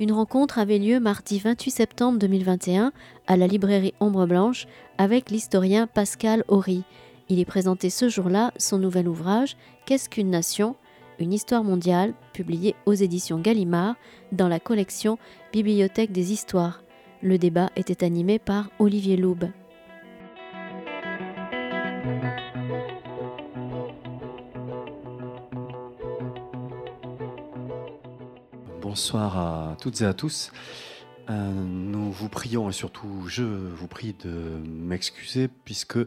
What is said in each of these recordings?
Une rencontre avait lieu mardi 28 septembre 2021 à la librairie Ombre Blanche avec l'historien Pascal Horry. Il est présenté ce jour-là son nouvel ouvrage Qu'est-ce qu'une nation? Une histoire mondiale, publié aux éditions Gallimard dans la collection Bibliothèque des histoires. Le débat était animé par Olivier Loube. Bonsoir à toutes et à tous. Euh, nous vous prions et surtout je vous prie de m'excuser puisque euh,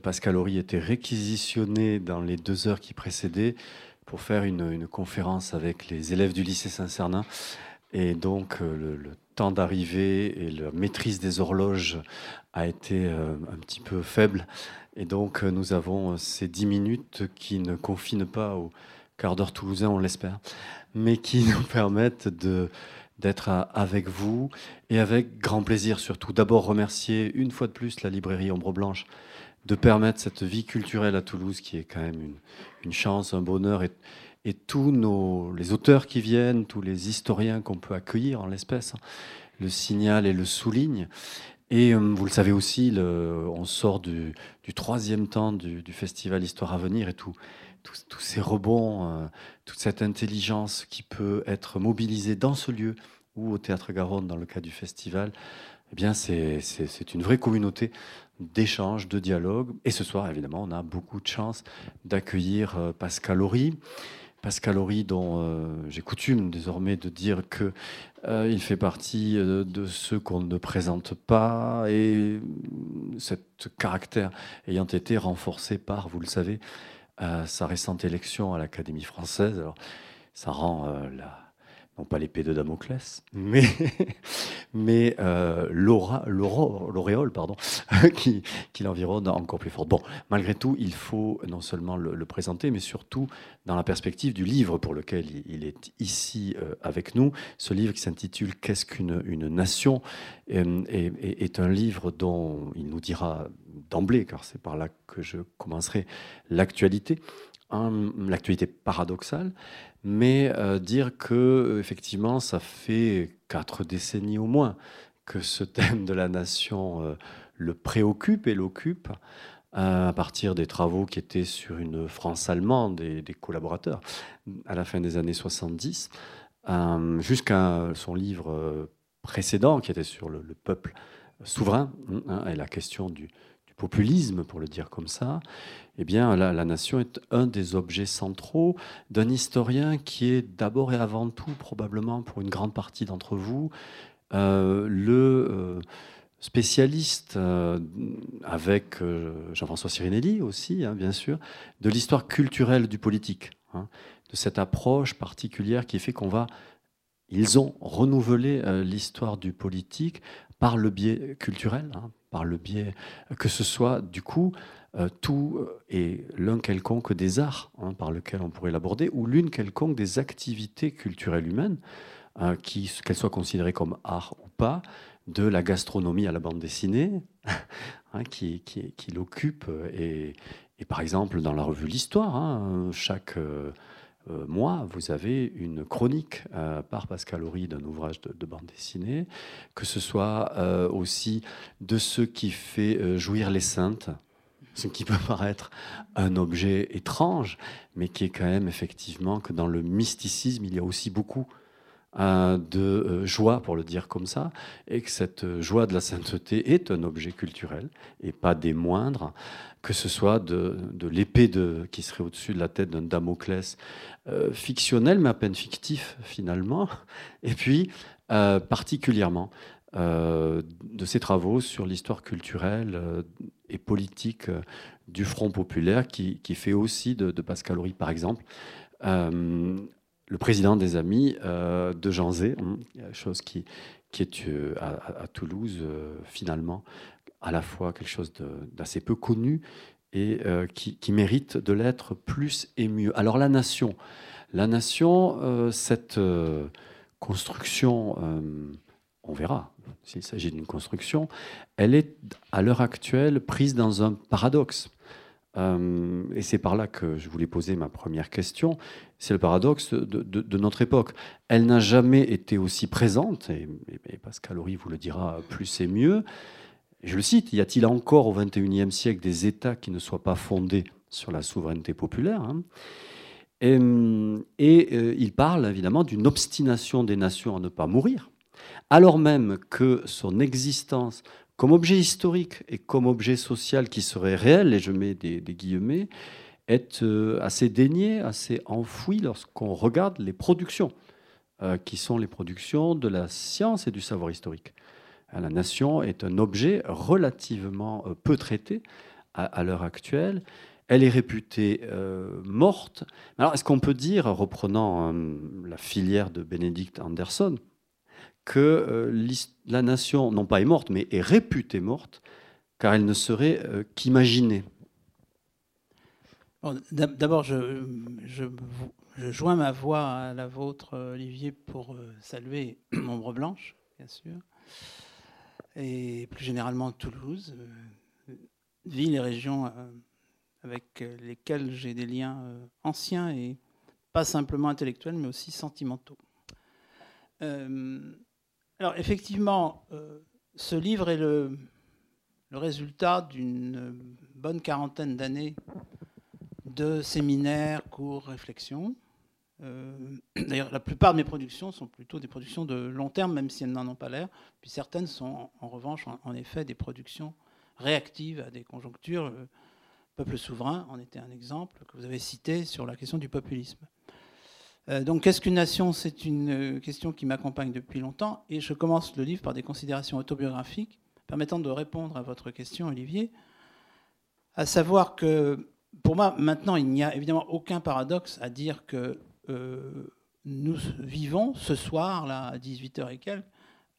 Pascal Horry était réquisitionné dans les deux heures qui précédaient pour faire une, conférence avec les élèves du lycée Saint-Cernin. Et donc euh, le, temps d'arrivée et la maîtrise des horloges a été un petit peu faible. Et donc nous avons ces dix minutes qui ne confinent pas au quart d'heure toulousain, on l'espère mais qui nous permettent de d'être avec vous et avec grand plaisir surtout. D'abord remercier une fois de plus la librairie Ombre Blanche de permettre cette vie culturelle à Toulouse qui est quand même une, une chance, un bonheur et, et, tous nos, les auteurs qui viennent, tous les historiens qu'on peut accueillir en l'espèce, hein, le signal et le souligne. Et euh, vous le savez aussi, on sort du, du troisième temps du, festival Histoire à venir et tout, tous, ces rebonds, euh, toute cette intelligence qui peut être mobilisée dans ce lieu ou au Théâtre Garonne dans le cas du festival, eh bien c'est une vraie communauté d'échanges, de dialogue. Et ce soir, évidemment, on a beaucoup de chance d'accueillir euh, Pascal Horry. Pascal Horry, dont euh, j'ai coutume désormais de dire que fait partie de ceux qu'on ne présente pas, et cet caractère ayant été renforcé par, vous le savez, sa récente élection à l'Académie française. Alors, ça rend euh, la, non pas l'épée de Damoclès, mais, euh, l'auréole pardon, qui, l'environne encore plus forte. Bon, malgré tout, il faut non seulement le, présenter, mais surtout dans la perspective du livre pour lequel il, est ici euh, avec nous. Ce livre qui s'intitule Qu'est-ce qu'une une nation? Est, un livre dont il nous dira d'emblée, car c'est par là que je commencerai, l'actualité, l'actualité paradoxale, mais euh, dire que euh, effectivement, ça fait quatre décennies au moins que ce thème de la nation euh, le préoccupe et l'occupe à partir des travaux qui étaient sur une France allemande et des collaborateurs à la fin des années 70, jusqu'à son livre précédent qui était sur le, peuple souverain hein, et la question du, populisme, pour le dire comme ça, eh bien, la, la, nation est un des objets centraux d'un historien qui est d'abord et avant tout, probablement pour une grande partie d'entre vous, euh, le euh, spécialiste, euh, avec Jean-François Sirinelli aussi, hein, bien sûr, de l'histoire culturelle du politique, hein, de cette approche particulière qui fait qu'on va ils ont renouvelé l'histoire du politique par le biais culturel, hein, par le biais que ce soit du coup euh, tout et l'un quelconque des arts hein, par lequel on pourrait l'aborder, ou l'une quelconque des activités culturelles humaines, hein, qu'elles soient considérées comme art ou pas, de la gastronomie à la bande dessinée, hein, qui, l'occupe. Et, et, par exemple, dans la revue L'Histoire, chaque euh, euh, moi, vous avez une chronique euh, par Pascal Horry d'un ouvrage de, bande dessinée, que ce soit euh, aussi de ce qui fait jouir les saintes, ce qui peut paraître un objet étrange, mais qui est quand même effectivement que dans le mysticisme, il y a aussi beaucoup de joie, pour le dire comme ça, et que cette joie de la sainteté est un objet culturel, et pas des moindres, que ce soit de, l'épée qui serait au-dessus de la tête d'un Damoclès euh, fictionnel, mais à peine fictif finalement, et puis euh, particulièrement euh, de ses travaux sur l'histoire culturelle et politique du Front populaire, qui, fait aussi de, Pascal Horry, par exemple, le président des Amis de Jean Zé, hein, chose qui, qui est à, Toulouse finalement à la fois quelque chose d'assez peu connu et euh, qui, mérite de l'être plus et mieux. Alors la nation, la nation, euh, cette euh, construction, on verra s'il s'agit d'une construction, elle est à l'heure actuelle prise dans un paradoxe. Euh, et c'est par là que je voulais poser ma première question. C'est le paradoxe de, notre époque. Elle n'a jamais été aussi présente, et, Pascal Horry vous le dira, plus c'est mieux. Je le cite, y a-t-il encore au XXIe siècle des États qui ne soient pas fondés sur la souveraineté populaire hein? Et, euh, il parle évidemment d'une obstination des nations à ne pas mourir, alors même que son existence comme objet historique et comme objet social qui serait réel, et je mets des, guillemets, est euh, assez dénié, assez enfoui lorsqu'on regarde les productions, euh, qui sont les productions de la science et du savoir historique. Euh, la nation est un objet relativement peu traité à, l'heure actuelle. Elle est réputée morte. Alors, est-ce qu'on peut dire, reprenant la filière de Benedict Anderson, que euh, la nation, non pas est morte, mais est réputée morte, car elle ne serait euh, qu'imaginée. D'abord, je, joins ma voix à la vôtre, Olivier, pour euh, saluer Ombre Blanche, bien sûr, et plus généralement Toulouse, ville et région avec lesquelles j'ai des liens anciens et pas simplement intellectuels, mais aussi sentimentaux. Alors effectivement, euh, ce livre est le, résultat d'une bonne quarantaine d'années de séminaires, cours, réflexions. Euh, d'ailleurs, la plupart de mes productions sont plutôt des productions de long terme, même si elles n'en ont pas l'air. Puis certaines sont en revanche, en, effet, des productions réactives à des conjonctures. Le peuple souverain en était un exemple que vous avez cité sur la question du populisme. Euh, donc, qu'est-ce qu'une nation? C'est une euh, question qui m'accompagne depuis longtemps. Et je commence le livre par des considérations autobiographiques permettant de répondre à votre question, Olivier. À savoir que, pour moi, maintenant, il n'y a évidemment aucun paradoxe à dire que euh, nous vivons ce soir, là, à 18h et quelques,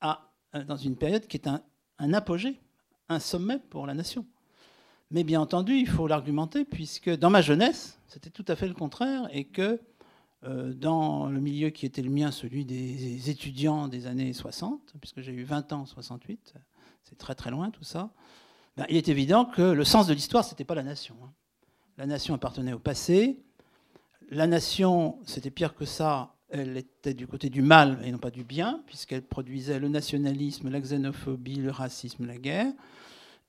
à, dans une période qui est un, apogée, un sommet pour la nation. Mais bien entendu, il faut l'argumenter, puisque dans ma jeunesse, c'était tout à fait le contraire, et que dans le milieu qui était le mien, celui des étudiants des années 60, puisque j'ai eu 20 ans en 68, c'est très très loin tout ça, ben, il est évident que le sens de l'histoire, ce n'était pas la nation. Hein. La nation appartenait au passé. La nation, c'était pire que ça, elle était du côté du mal et non pas du bien, puisqu'elle produisait le nationalisme, la xénophobie, le racisme, la guerre.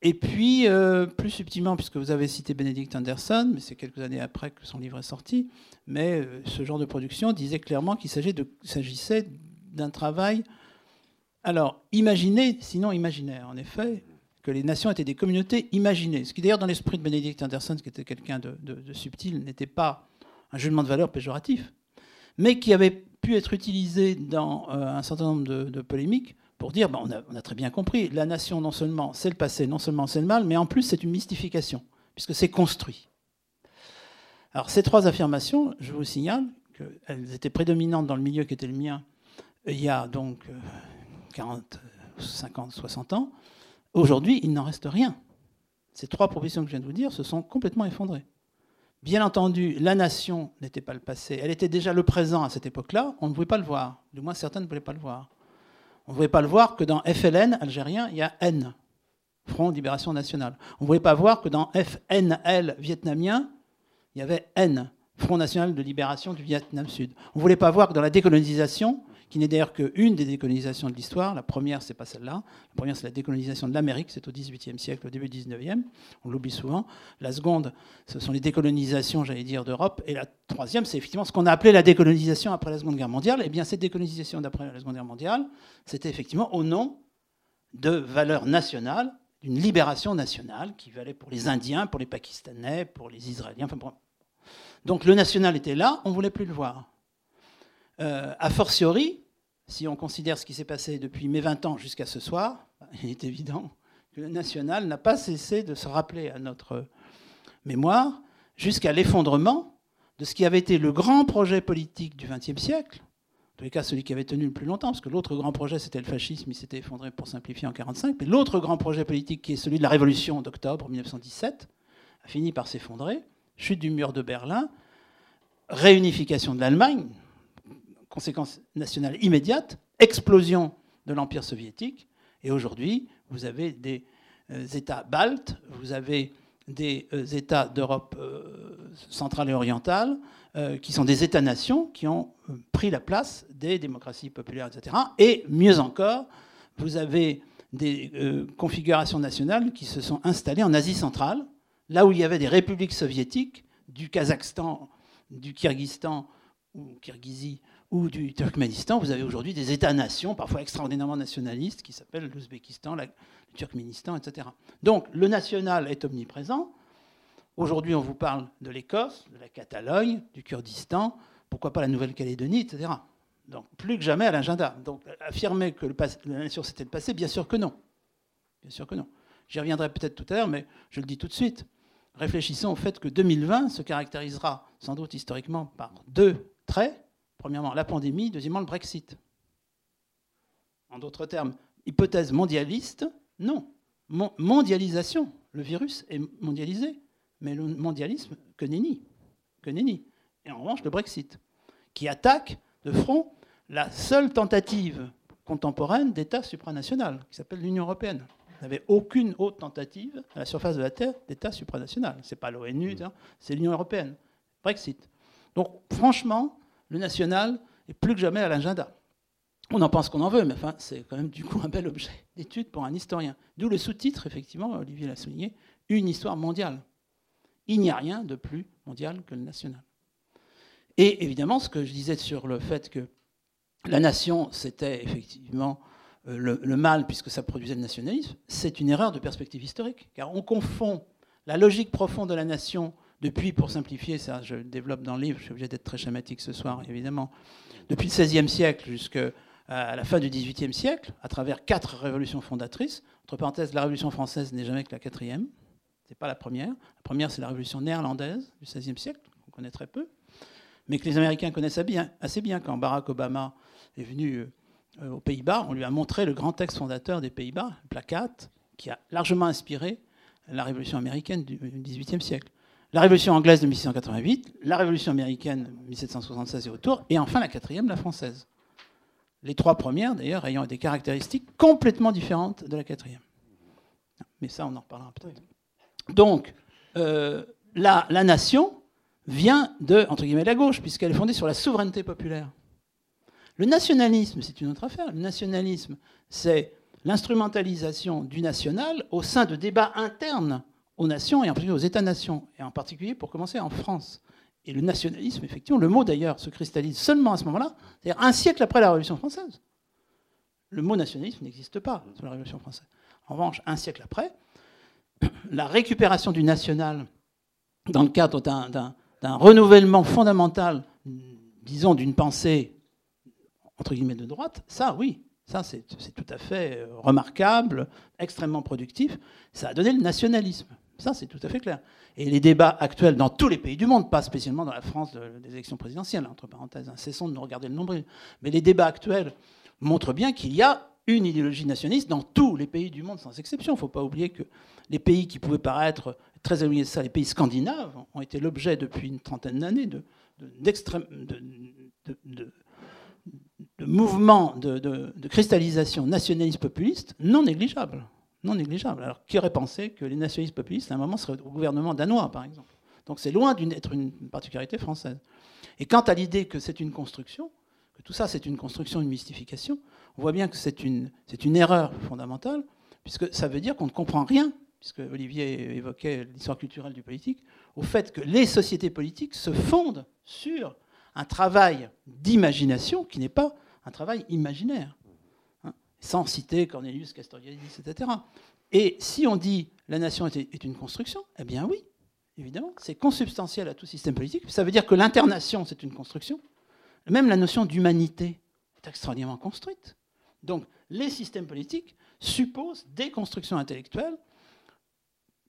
Et puis, euh, plus subtilement, puisque vous avez cité Benedict Anderson, mais c'est quelques années après que son livre est sorti, mais euh, ce genre de production disait clairement qu'il s'agissait d'un travail, alors, imaginé, sinon imaginaire, en effet, que les nations étaient des communautés imaginées. Ce qui d'ailleurs, dans l'esprit de Benedict Anderson, qui était quelqu'un de, subtil, n'était pas un jugement de valeur péjoratif, mais qui avait pu être utilisé dans euh, un certain nombre de polémiques pour dire, ben, on, a, très bien compris, la nation, non seulement c'est le passé, non seulement c'est le mal, mais en plus c'est une mystification, puisque c'est construit. Alors ces trois affirmations, je vous signale qu'elles étaient prédominantes dans le milieu qui était le mien il y a donc 40, 50, 60 ans. Aujourd'hui, il n'en reste rien. Ces trois propositions que je viens de vous dire se sont complètement effondrées. Bien entendu, la nation n'était pas le passé, elle était déjà le présent à cette époque-là, on ne pouvait pas le voir, du moins certains ne pouvaient pas le voir. On ne pouvait pas le voir que dans FLN algérien, il y a N, Front de Libération Nationale. On ne pouvait pas voir que dans FNL vietnamien, il y avait N, Front National de Libération du Vietnam Sud. On ne voulait pas voir que dans la décolonisation, qui n'est d'ailleurs qu'une des décolonisations de l'histoire. La première, c'est pas celle-là. La première, c'est la décolonisation de l'Amérique, c'est au XVIIIe siècle, au début du XIXe. On l'oublie souvent. La seconde, ce sont les décolonisations, j'allais dire, d'Europe. Et la troisième, c'est effectivement ce qu'on a appelé la décolonisation après la Seconde Guerre mondiale. Et eh bien, cette décolonisation d'après la Seconde Guerre mondiale, c'était effectivement au nom de valeurs nationales, d'une libération nationale qui valait pour les Indiens, pour les Pakistanais, pour les Israéliens. Donc le national était là, on ne voulait plus le voir. Euh, a fortiori, si on considère ce qui s'est passé depuis mes 20 ans jusqu'à ce soir, il est évident que le national n'a pas cessé de se rappeler à notre mémoire jusqu'à l'effondrement de ce qui avait été le grand projet politique du XXe siècle, en tous les cas celui qui avait tenu le plus longtemps, parce que l'autre grand projet c'était le fascisme, il s'était effondré pour simplifier en 1945, mais l'autre grand projet politique qui est celui de la révolution d'octobre 1917 a fini par s'effondrer, chute du mur de Berlin, réunification de l'Allemagne, conséquence nationale immédiate, explosion de l'Empire soviétique. Et aujourd'hui, vous avez des euh, États baltes, vous avez des États d'Europe centrale et orientale, qui sont des États-nations qui ont pris la place des démocraties populaires, etc. Et mieux encore, vous avez des configurations nationales qui se sont installées en Asie centrale, là où il y avait des républiques soviétiques, du Kazakhstan, du Kyrgyzstan ou Kirghizie ou du Turkménistan, vous avez aujourd'hui des États-nations, parfois extraordinairement nationalistes, qui s'appellent l'Ouzbékistan, le Turkménistan, etc. Donc le national est omniprésent. Aujourd'hui, on vous parle de l'Écosse, de la Catalogne, du Kurdistan, pourquoi pas la Nouvelle-Calédonie, etc. Donc plus que jamais à l'agenda. Donc affirmer que la nation c'était le passé, bien sûr que non. Bien sûr que non. J'y reviendrai peut-être tout à l'heure, mais je le dis tout de suite. Réfléchissons au fait que 2020 se caractérisera sans doute historiquement par deux traits Premièrement, la pandémie. Deuxièmement, le Brexit. En d'autres termes, hypothèse mondialiste, non. mondialisation. Le virus est mondialisé, mais le mondialisme, que nenni. Que nenni. Et en revanche, le Brexit, qui attaque de front la seule tentative contemporaine d'État supranational, qui s'appelle l'Union européenne. Vous n'avez aucune autre tentative à la surface de la Terre d'État supranational. Ce n'est pas l'ONU, mmh. c'est l'Union européenne. Brexit. Donc, franchement, le national est plus que jamais à l'agenda. On en pense qu'on en veut, mais enfin, c'est quand même du coup un bel objet d'étude pour un historien. D'où le sous-titre, effectivement, Olivier l'a souligné, une histoire mondiale. Il n'y a rien de plus mondial que le national. Et évidemment, ce que je disais sur le fait que la nation, c'était effectivement euh, le, le, mal puisque ça produisait le nationalisme, c'est une erreur de perspective historique, car on confond la logique profonde de la nation depuis, pour simplifier, ça je le développe dans le livre, je suis obligé d'être très schématique ce soir, évidemment, depuis le XVIe siècle jusqu'à la fin du XVIIIe siècle, à travers quatre révolutions fondatrices. Entre parenthèses, la Révolution française n'est jamais que la quatrième, ce n'est pas la première. La première, c'est la Révolution néerlandaise du XVIe siècle, qu'on connaît très peu, mais que les Américains connaissent assez bien. Quand Barack Obama est venu euh, aux Pays-Bas, on lui a montré le grand texte fondateur des Pays-Bas, le Placat, qui a largement inspiré la Révolution américaine du XVIIIe siècle la Révolution anglaise de 1688, la Révolution américaine de 1776 et autour, et enfin la quatrième, la française. Les trois premières, d'ailleurs, ayant des caractéristiques complètement différentes de la quatrième. Mais ça, on en reparlera peut-être. Donc, euh, la, la, nation vient de, entre guillemets, la gauche, puisqu'elle est fondée sur la souveraineté populaire. Le nationalisme, c'est une autre affaire. Le nationalisme, c'est l'instrumentalisation du national au sein de débats internes aux nations et en particulier aux États-nations, et en particulier pour commencer en France. Et le nationalisme, effectivement, le mot d'ailleurs se cristallise seulement à ce moment-là, c'est-à-dire un siècle après la Révolution française. Le mot nationalisme n'existe pas sur la Révolution française. En revanche, un siècle après, la récupération du national dans le cadre d'un renouvellement fondamental, disons, d'une pensée entre guillemets de droite, ça, oui, ça c'est tout à fait euh, remarquable, extrêmement productif. Ça a donné le nationalisme. Ça, c'est tout à fait clair. Et les débats actuels dans tous les pays du monde, pas spécialement dans la France des élections présidentielles, entre parenthèses, hein, cessons de nous regarder le nombril, mais les débats actuels montrent bien qu'il y a une idéologie nationaliste dans tous les pays du monde, sans exception. Il ne faut pas oublier que les pays qui pouvaient paraître très éloignés de ça, les pays scandinaves, ont été l'objet depuis une trentaine d'années de, de, mouvements de, cristallisation nationaliste populiste non négligeables négligeable. Alors, qui aurait pensé que les nationalistes populistes, à un moment, seraient au gouvernement danois, par exemple? Donc, c'est loin d'être une particularité française. Et quant à l'idée que c'est une construction, que tout ça, c'est une construction, une mystification, on voit bien que c'est une erreur fondamentale, puisque ça veut dire qu'on ne comprend rien, puisque Olivier évoquait l'histoire culturelle du politique, au fait que les sociétés politiques se fondent sur un travail d'imagination qui n'est pas un travail imaginaire sans citer Cornelius Castoriadis, etc. Et si on dit la nation est une construction, eh bien oui, évidemment, c'est consubstantiel à tout système politique. Ça veut dire que l'internation, c'est une construction. Même la notion d'humanité est extraordinairement construite. Donc les systèmes politiques supposent des constructions intellectuelles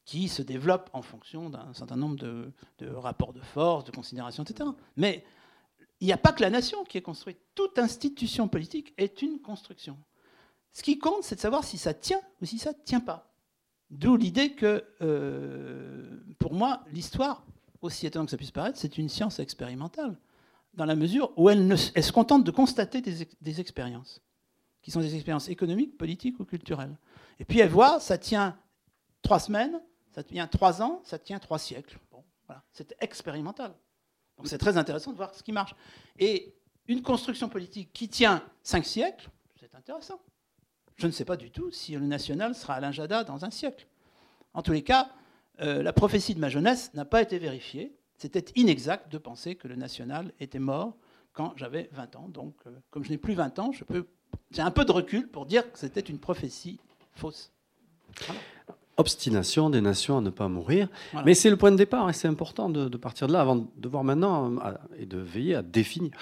qui se développent en fonction d'un certain nombre de, de, rapports de force, de considérations, etc. Mais il n'y a pas que la nation qui est construite. Toute institution politique est une construction. Ce qui compte, c'est de savoir si ça tient ou si ça ne tient pas. D'où l'idée que, euh, pour moi, l'histoire, aussi étonnant que ça puisse paraître, c'est une science expérimentale, dans la mesure où elle, se contente de constater des, expériences, qui sont des expériences économiques, politiques ou culturelles. Et puis elle voit, ça tient trois semaines, ça tient trois ans, ça tient trois siècles. Bon, voilà. C'est expérimental. Donc c'est très intéressant de voir ce qui marche. Et une construction politique qui tient cinq siècles, c'est intéressant. Je ne sais pas du tout si le national sera Alain Jada dans un siècle. En tous les cas, euh, la prophétie de ma jeunesse n'a pas été vérifiée. C'était inexact de penser que le national était mort quand j'avais 20 ans. Donc, euh, comme je n'ai plus 20 ans, j'ai un peu de recul pour dire que c'était une prophétie fausse. Obstination des nations à ne pas mourir. Mais c'est le point de départ et c'est important de, partir de là avant de voir maintenant euh, et de veiller à définir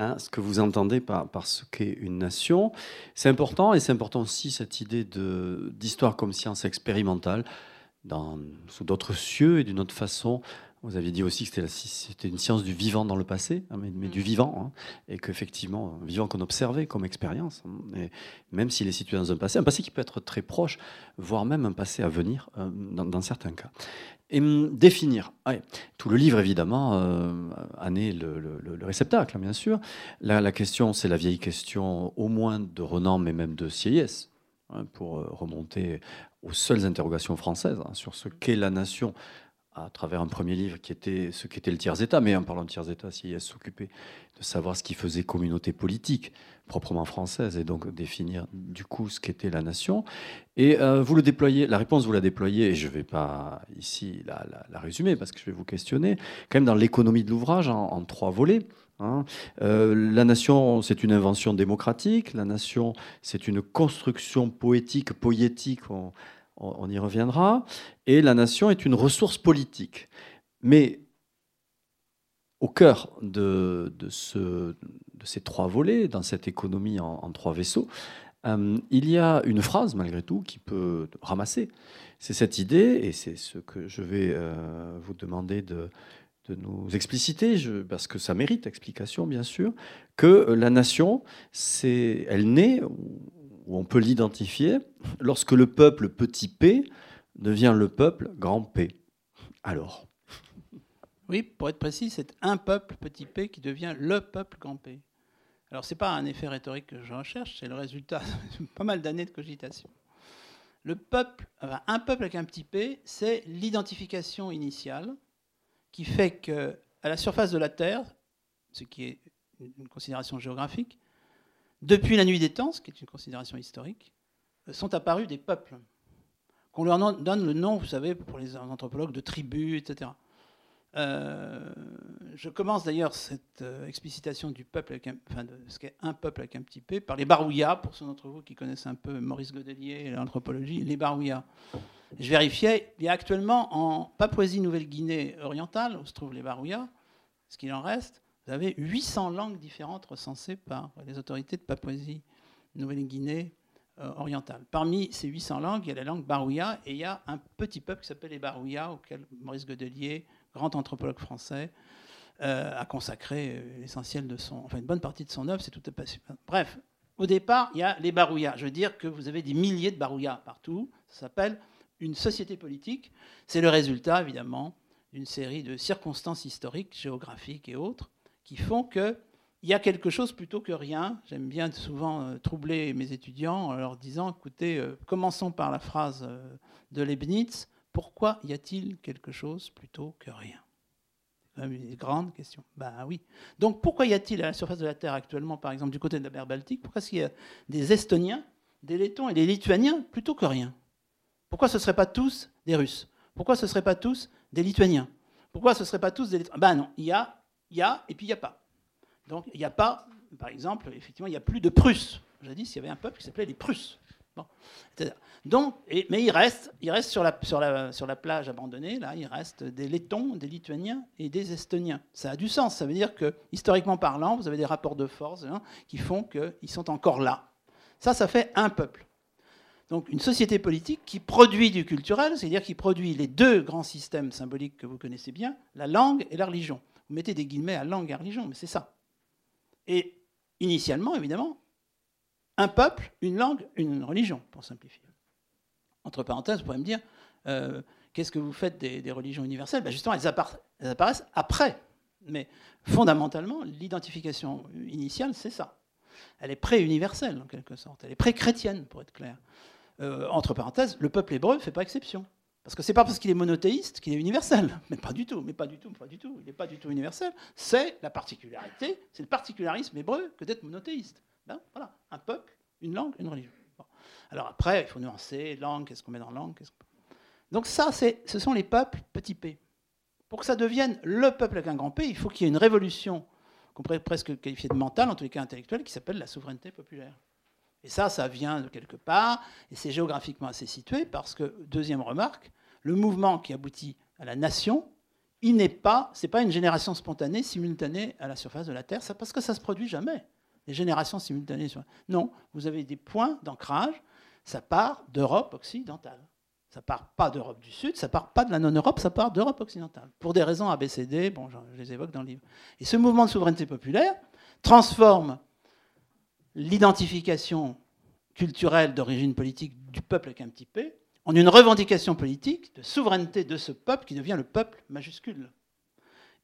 hein, ce que vous entendez par, par ce qu'est une nation. C'est important et c'est important aussi cette idée d'histoire comme science expérimentale dans, sous d'autres cieux et d'une autre façon vous aviez dit aussi que c'était une science du vivant dans le passé, hein, mais, du mm. vivant, hein, et qu'effectivement, un vivant qu'on observait comme expérience, hein, et même s'il est situé dans un passé, un passé qui peut être très proche, voire même un passé à venir, euh, dans, certains cas. Et définir, tout le livre évidemment euh, en est le, réceptacle, bien sûr. La, la question, c'est la vieille question, au moins de Renan, mais même de Sieyès, pour euh, remonter aux seules interrogations françaises sur ce qu'est la nation à travers un premier livre qui était ce qu'était le tiers-État, mais en parlant de tiers-État, s'il s'occupait de savoir ce qui faisait communauté politique proprement française et donc définir du coup ce qu'était la nation. Et euh, vous le déployez, la réponse vous la déployez, et je ne vais pas ici la, résumer parce que je vais vous questionner, quand même dans l'économie de l'ouvrage en, trois volets. Hein. Euh, la nation, c'est une invention démocratique, la nation, c'est une construction poétique, poétique y reviendra, et la nation est une ressource politique. Mais au cœur de, ces trois volets, dans cette économie en, trois vaisseaux, euh, il y a une phrase, malgré tout, qui peut ramasser. C'est cette idée, et c'est ce que je vais euh, vous demander de, nous expliciter, parce que ça mérite explication, bien sûr, que la nation, elle naît, où on peut l'identifier lorsque le peuple petit p devient le peuple grand P. Alors Oui, pour être précis, c'est un peuple petit p qui devient le peuple grand P. Alors, ce n'est pas un effet rhétorique que je recherche, c'est le résultat de pas mal d'années de cogitation. Le peuple, un peuple avec un petit p, c'est l'identification initiale qui fait que, à la surface de la Terre, ce qui est une considération géographique, depuis la nuit des temps, ce qui est une considération historique, euh, sont apparus des peuples. Qu'on leur donne le nom, vous savez, pour les anthropologues, de tribus, etc. Euh, je commence d'ailleurs cette euh, explicitation du peuple, enfin de ce qu'est un peuple avec un petit p, par les Barouillas, pour ceux d'entre vous qui connaissent un peu Maurice Godelier et l'anthropologie, les Barouillas. Je vérifiais, il y a actuellement en Papouasie-Nouvelle-Guinée orientale, où se trouvent les Barouillas, ce qu'il en reste, vous avez 800 langues différentes recensées par les autorités de Papouasie, Nouvelle-Guinée euh, orientale. Parmi ces 800 langues, il y a la langue barouilla et il y a un petit peuple qui s'appelle les barouillas, auquel Maurice Godelier, grand anthropologue français, euh, a consacré euh, l'essentiel de son, enfin une bonne partie de son œuvre. C'est tout à fait. Bref, au départ, il y a les barouillas. Je veux dire que vous avez des milliers de barouillas partout. Ça s'appelle une société politique. C'est le résultat, évidemment, d'une série de circonstances historiques, géographiques et autres, qui font qu'il y a quelque chose plutôt que rien. J'aime bien souvent euh, troubler mes étudiants en leur disant, écoutez, euh, commençons par la phrase euh, de Leibniz, pourquoi y a-t-il quelque chose plutôt que rien? C'est une grande question. Ben oui. Donc pourquoi y a-t-il à la surface de la Terre actuellement, par exemple du côté de la mer Baltique, pourquoi est-ce qu'il y a des Estoniens, des Lettons et des Lituaniens plutôt que rien? Pourquoi ce ne seraient pas tous des Russes? Pourquoi ce ne seraient pas tous des Lituaniens? Pourquoi ce ne seraient pas tous des Lettons Ben non, il y a il y a et puis il n'y a pas. Donc il n'y a pas, par exemple, effectivement, il n'y a plus de Prusse. Jadis, il y avait un peuple qui s'appelait les Prusses. Donc, mais il reste, il reste sur la plage abandonnée, là, il reste des Lettons, des Lituaniens et des Estoniens. Ça a du sens. Ça veut dire que, historiquement parlant, vous avez des rapports de force hein, qui font qu'ils sont encore là. Ça, ça fait un peuple. Donc une société politique qui produit du culturel, c'est-à-dire qui produit les deux grands systèmes symboliques que vous connaissez bien, la langue et la religion. Vous mettez des guillemets à langue et à religion, mais c'est ça. Et initialement, évidemment, un peuple, une langue, une religion, pour simplifier. Entre parenthèses, vous pourriez me dire, euh, qu'est-ce que vous faites des, religions universelles? Ben Justement, elles, apparaissent après. Mais fondamentalement, l'identification initiale, c'est ça. Elle est pré-universelle, en quelque sorte. Elle est pré-chrétienne, pour être clair. Euh, entre parenthèses, le peuple hébreu ne fait pas exception. Parce que c'est pas parce qu'il est monothéiste qu'il est universel. Mais pas du tout, mais pas du tout, pas du tout. Il n'est pas du tout universel. C'est la particularité, c'est le particularisme hébreu que d'être monothéiste. Ben, voilà, un peuple, une langue, une religion. Alors après, il faut nuancer, langue, qu'est-ce qu'on met dans langue Donc ça, ce sont les peuples petit p. Pour que ça devienne le peuple avec un grand P, il faut qu'il y ait une révolution qu'on pourrait presque qualifier de mentale, en tous les cas intellectuelle, qui s'appelle la souveraineté populaire. Et ça, ça vient de quelque part, et c'est géographiquement assez situé, parce que, deuxième remarque, le mouvement qui aboutit à la nation, il n'est pas, c'est pas une génération spontanée, simultanée à la surface de la Terre, parce que ça se produit jamais. Les générations simultanées. Non, vous avez des points d'ancrage, ça part d'Europe occidentale. Ça part pas d'Europe du Sud, ça part pas de la non-Europe, ça part d'Europe occidentale. Pour des raisons ABCD, bon, je les évoque dans le livre. Et ce mouvement de souveraineté populaire transforme l'identification culturelle d'origine politique du peuple p en une revendication politique de souveraineté de ce peuple qui devient le peuple majuscule.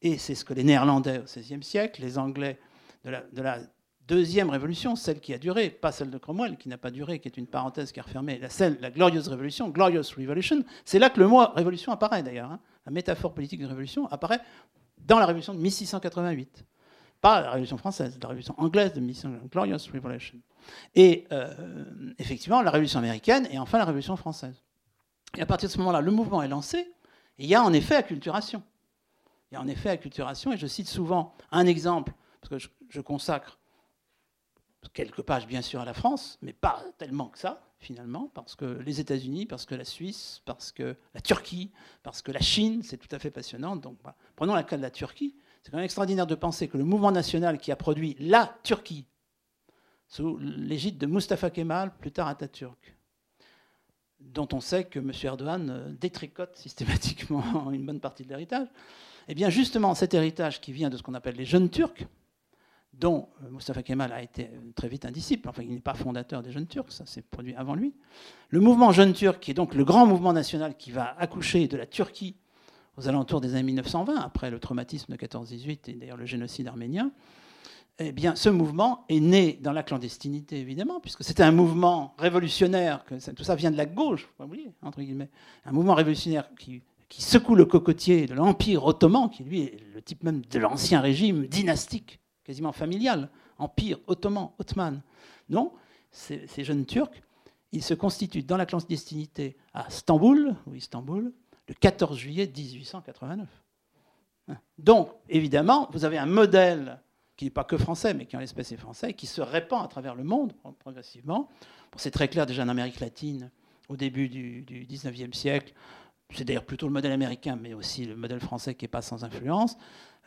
Et c'est ce que les Néerlandais au XVIe siècle, les Anglais de la, de la, deuxième révolution, celle qui a duré, pas celle de Cromwell qui n'a pas duré, qui est une parenthèse qui a refermé, la, celle, la glorieuse révolution, glorious revolution, c'est là que le mot révolution apparaît d'ailleurs. Hein. La métaphore politique de révolution apparaît dans la révolution de 1688 pas la Révolution française, la Révolution anglaise de Glorious Revolution. Et euh, effectivement, la Révolution américaine et enfin la Révolution française. Et à partir de ce moment-là, le mouvement est lancé, et il y a en effet acculturation. Il y a en effet acculturation, et je cite souvent un exemple, parce que je, consacre quelques pages bien sûr à la France, mais pas tellement que ça, finalement, parce que les États-Unis, parce que la Suisse, parce que la Turquie, parce que la Chine, c'est tout à fait passionnant. Donc, prenons la cas de la Turquie. C'est quand même extraordinaire de penser que le mouvement national qui a produit la Turquie, sous l'égide de Mustafa Kemal, plus tard Atatürk, dont on sait que M. Erdogan euh, détricote systématiquement une bonne partie de l'héritage, eh bien justement cet héritage qui vient de ce qu'on appelle les jeunes Turcs, dont euh, Mustafa Kemal a été euh, très vite un disciple, enfin il n'est pas fondateur des jeunes Turcs, ça s'est produit avant lui. Le mouvement jeune turc, qui est donc le grand mouvement national qui va accoucher de la Turquie aux alentours des années 1920, après le traumatisme de 14-18 et d'ailleurs le génocide arménien, eh bien, ce mouvement est né dans la clandestinité, évidemment, puisque c'était un mouvement révolutionnaire, tout ça vient de la gauche, oublier, entre guillemets, un mouvement révolutionnaire qui, qui secoue le cocotier de l'Empire ottoman, qui lui est le type même de l'ancien régime dynastique, quasiment familial, Empire ottoman, ottoman. Non, ces, ces jeunes Turcs, ils se constituent dans la clandestinité à Istanbul, ou Istanbul, le 14 juillet 1889. Donc, évidemment, vous avez un modèle qui n'est pas que français, mais qui en l'espèce est français, qui se répand à travers le monde progressivement. c'est très clair déjà en Amérique latine, au début du, du 19e siècle. C'est d'ailleurs plutôt le modèle américain, mais aussi le modèle français qui n'est pas sans influence.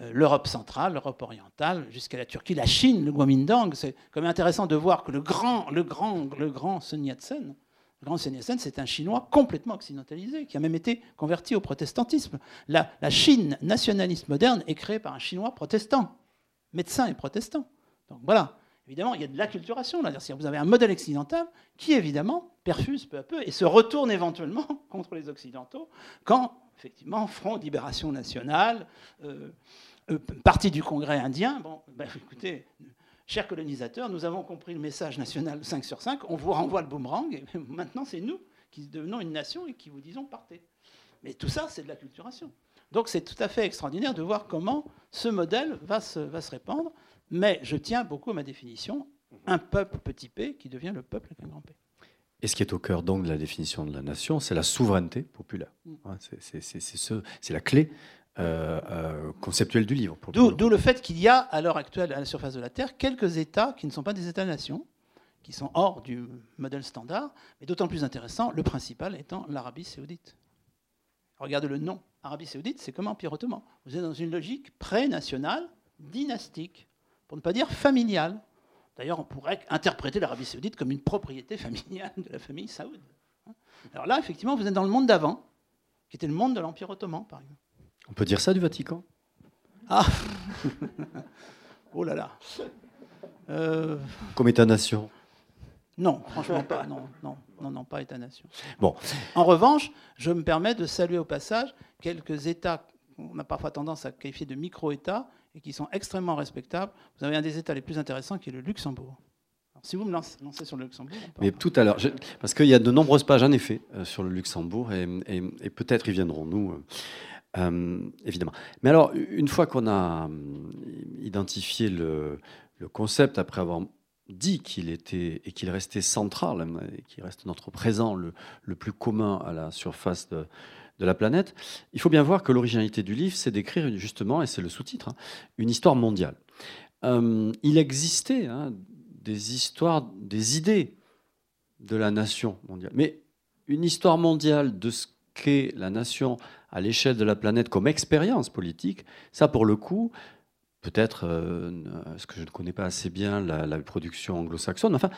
Euh, L'Europe centrale, l'Europe orientale, jusqu'à la Turquie, la Chine, le Guomindang. C'est quand même intéressant de voir que le grand, le grand, le grand Sun Yat-sen, grand Sun c'est un Chinois complètement occidentalisé, qui a même été converti au protestantisme. La, Chine nationaliste moderne est créée par un Chinois protestant, médecin et protestant. Donc voilà, évidemment, il y a de l'acculturation. Vous avez un modèle occidental qui, évidemment, perfuse peu à peu et se retourne éventuellement contre les Occidentaux quand, effectivement, Front Libération Nationale, euh, euh, parti du Congrès indien, bon, ben, écoutez, Chers colonisateurs, nous avons compris le message national 5 sur 5, on vous renvoie le boomerang, et maintenant c'est nous qui devenons une nation et qui vous disons partez. Mais tout ça, c'est de la culturation. Donc c'est tout à fait extraordinaire de voir comment ce modèle va se, va se répandre, mais je tiens beaucoup à ma définition, un peuple petit p qui devient le peuple avec un grand P. Et ce qui est au cœur donc de la définition de la nation, c'est la souveraineté populaire. Mm. C'est la clé euh, euh, conceptuel du livre. D'où le fait qu'il y a à l'heure actuelle à la surface de la Terre quelques États qui ne sont pas des États-nations, qui sont hors du modèle standard, mais d'autant plus intéressant, le principal étant l'Arabie saoudite. Regardez le nom. Arabie saoudite, c'est comme Empire ottoman. Vous êtes dans une logique pré-nationale, dynastique, pour ne pas dire familiale. D'ailleurs, on pourrait interpréter l'Arabie saoudite comme une propriété familiale de la famille saoud. Alors là, effectivement, vous êtes dans le monde d'avant, qui était le monde de l'Empire ottoman, par exemple. On peut dire ça du Vatican? Ah Oh là là euh, Comme État-nation? Non, franchement pas. Non, non, non, non pas État-nation. Bon. En revanche, je me permets de saluer au passage quelques États qu'on a parfois tendance à qualifier de micro-États et qui sont extrêmement respectables. Vous avez un des États les plus intéressants qui est le Luxembourg. si vous me lancez, sur le Luxembourg. Mais tout à l'heure, parce qu'il y a de nombreuses pages en effet euh, sur le Luxembourg et, peut-être y viendrons-nous. Euh, euh, évidemment. Mais alors, une fois qu'on a identifié le, concept, après avoir dit qu'il était et qu'il restait central, et qu'il reste notre présent le, plus commun à la surface de, la planète, il faut bien voir que l'originalité du livre, c'est d'écrire justement, et c'est le sous-titre, hein, une histoire mondiale. il existait hein, des histoires, des idées de la nation mondiale. Mais une histoire mondiale de ce qu'est la nation à l'échelle de la planète comme expérience politique, ça pour le coup, peut-être, euh, ce que je ne connais pas assez bien, la, production anglo-saxonne, enfin,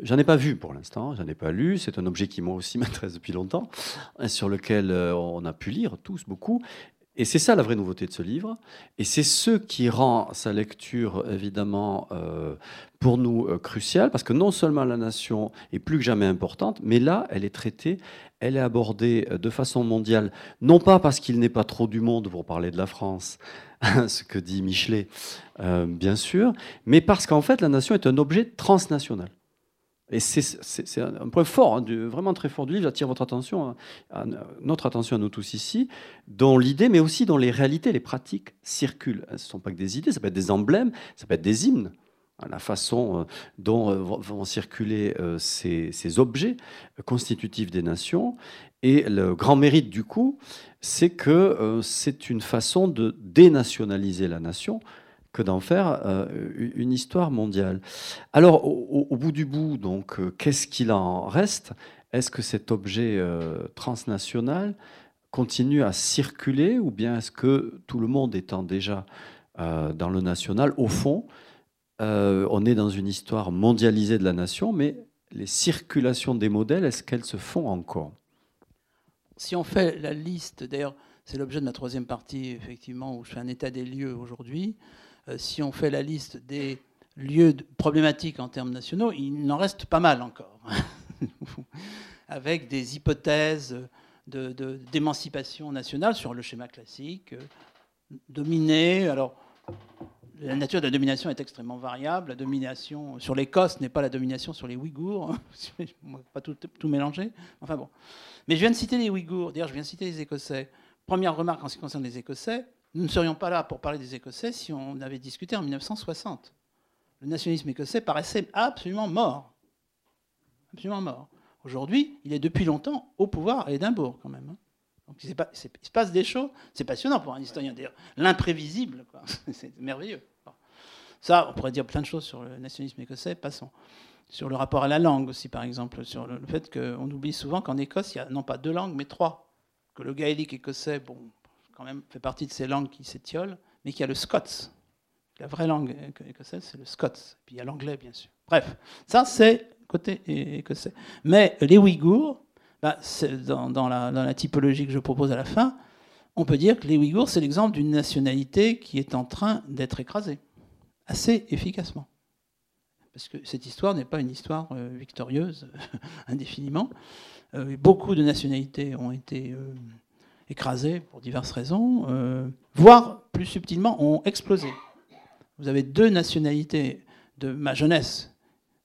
j'en ai pas vu pour l'instant, j'en ai pas lu, c'est un objet qui moi aussi m'intéresse depuis longtemps, sur lequel euh, on a pu lire tous beaucoup, et c'est ça la vraie nouveauté de ce livre. Et c'est ce qui rend sa lecture, évidemment, euh, pour nous euh, cruciale, parce que non seulement la nation est plus que jamais importante, mais là, elle est traitée, elle est abordée euh, de façon mondiale, non pas parce qu'il n'est pas trop du monde pour parler de la France, ce que dit Michelet, bien sûr, mais parce qu'en fait, la nation est un objet transnational. Et c'est un point fort, hein, vraiment très fort du livre, j'attire votre attention, hein, notre attention à nous tous ici, dont l'idée, mais aussi dont les réalités, les pratiques circulent. Ce ne sont pas que des idées, ça peut être des emblèmes, ça peut être des hymnes. Hein, la façon euh, dont euh, vont circuler euh, ces, ces objets constitutifs des nations. Et le grand mérite du coup, c'est que c'est une façon de dénationaliser la nation, que d'en faire euh, une histoire mondiale. Alors, au, bout du bout, donc, euh, qu'est-ce qu'il en reste? Est-ce que cet objet euh, transnational continue à circuler ou bien est-ce que tout le monde étant déjà dans le national, au fond, on est dans une histoire mondialisée de la nation, mais les circulations des modèles, est-ce qu'elles se font encore? Si on fait la liste, d'ailleurs, c'est l'objet de ma troisième partie, effectivement, où je fais un état des lieux aujourd'hui. Euh, si on fait la liste des lieux problématiques en termes nationaux, il en reste pas mal encore, avec des hypothèses d'émancipation de, nationale sur le schéma classique, euh, dominé. Alors, la nature de la domination est extrêmement variable. La domination sur l'Écosse n'est pas la domination sur les Ouïghours. pas tout, tout, mélanger. Enfin bon. Mais je viens de citer les Ouïghours. D'ailleurs, je viens de citer les Écossais. Première remarque en ce qui concerne les Écossais. Nous ne serions pas là pour parler des Écossais si on avait discuté en 1960. Le nationalisme écossais paraissait absolument mort. Absolument mort. Aujourd'hui, il est depuis longtemps au pouvoir à Édimbourg, quand même. Hein. Donc il, se passe des choses. C'est passionnant pour un historien, d'ailleurs. L'imprévisible, c'est merveilleux. Ça, on pourrait dire plein de choses sur le nationalisme écossais. Passons. Sur le rapport à la langue aussi, par exemple. Sur le fait qu'on oublie souvent qu'en Écosse, il y a non pas deux langues, mais trois. Que le gaélique écossais, bon, quand même fait partie de ces langues qui s'étiolent, mais qu'il y a le scots. La vraie langue écossaise, c'est le scots. Puis il y a l'anglais, bien sûr. Bref, ça, c'est côté écossais. Mais les Ouïghours, bah, dans, dans, la, dans, la, typologie que je propose à la fin, on peut dire que les Ouïghours, c'est l'exemple d'une nationalité qui est en train d'être écrasée, assez efficacement. Parce que cette histoire n'est pas une histoire euh, victorieuse indéfiniment. Euh, beaucoup de nationalités ont été euh, écrasés pour diverses raisons, euh, voire plus subtilement ont explosé. Vous avez deux nationalités de ma jeunesse,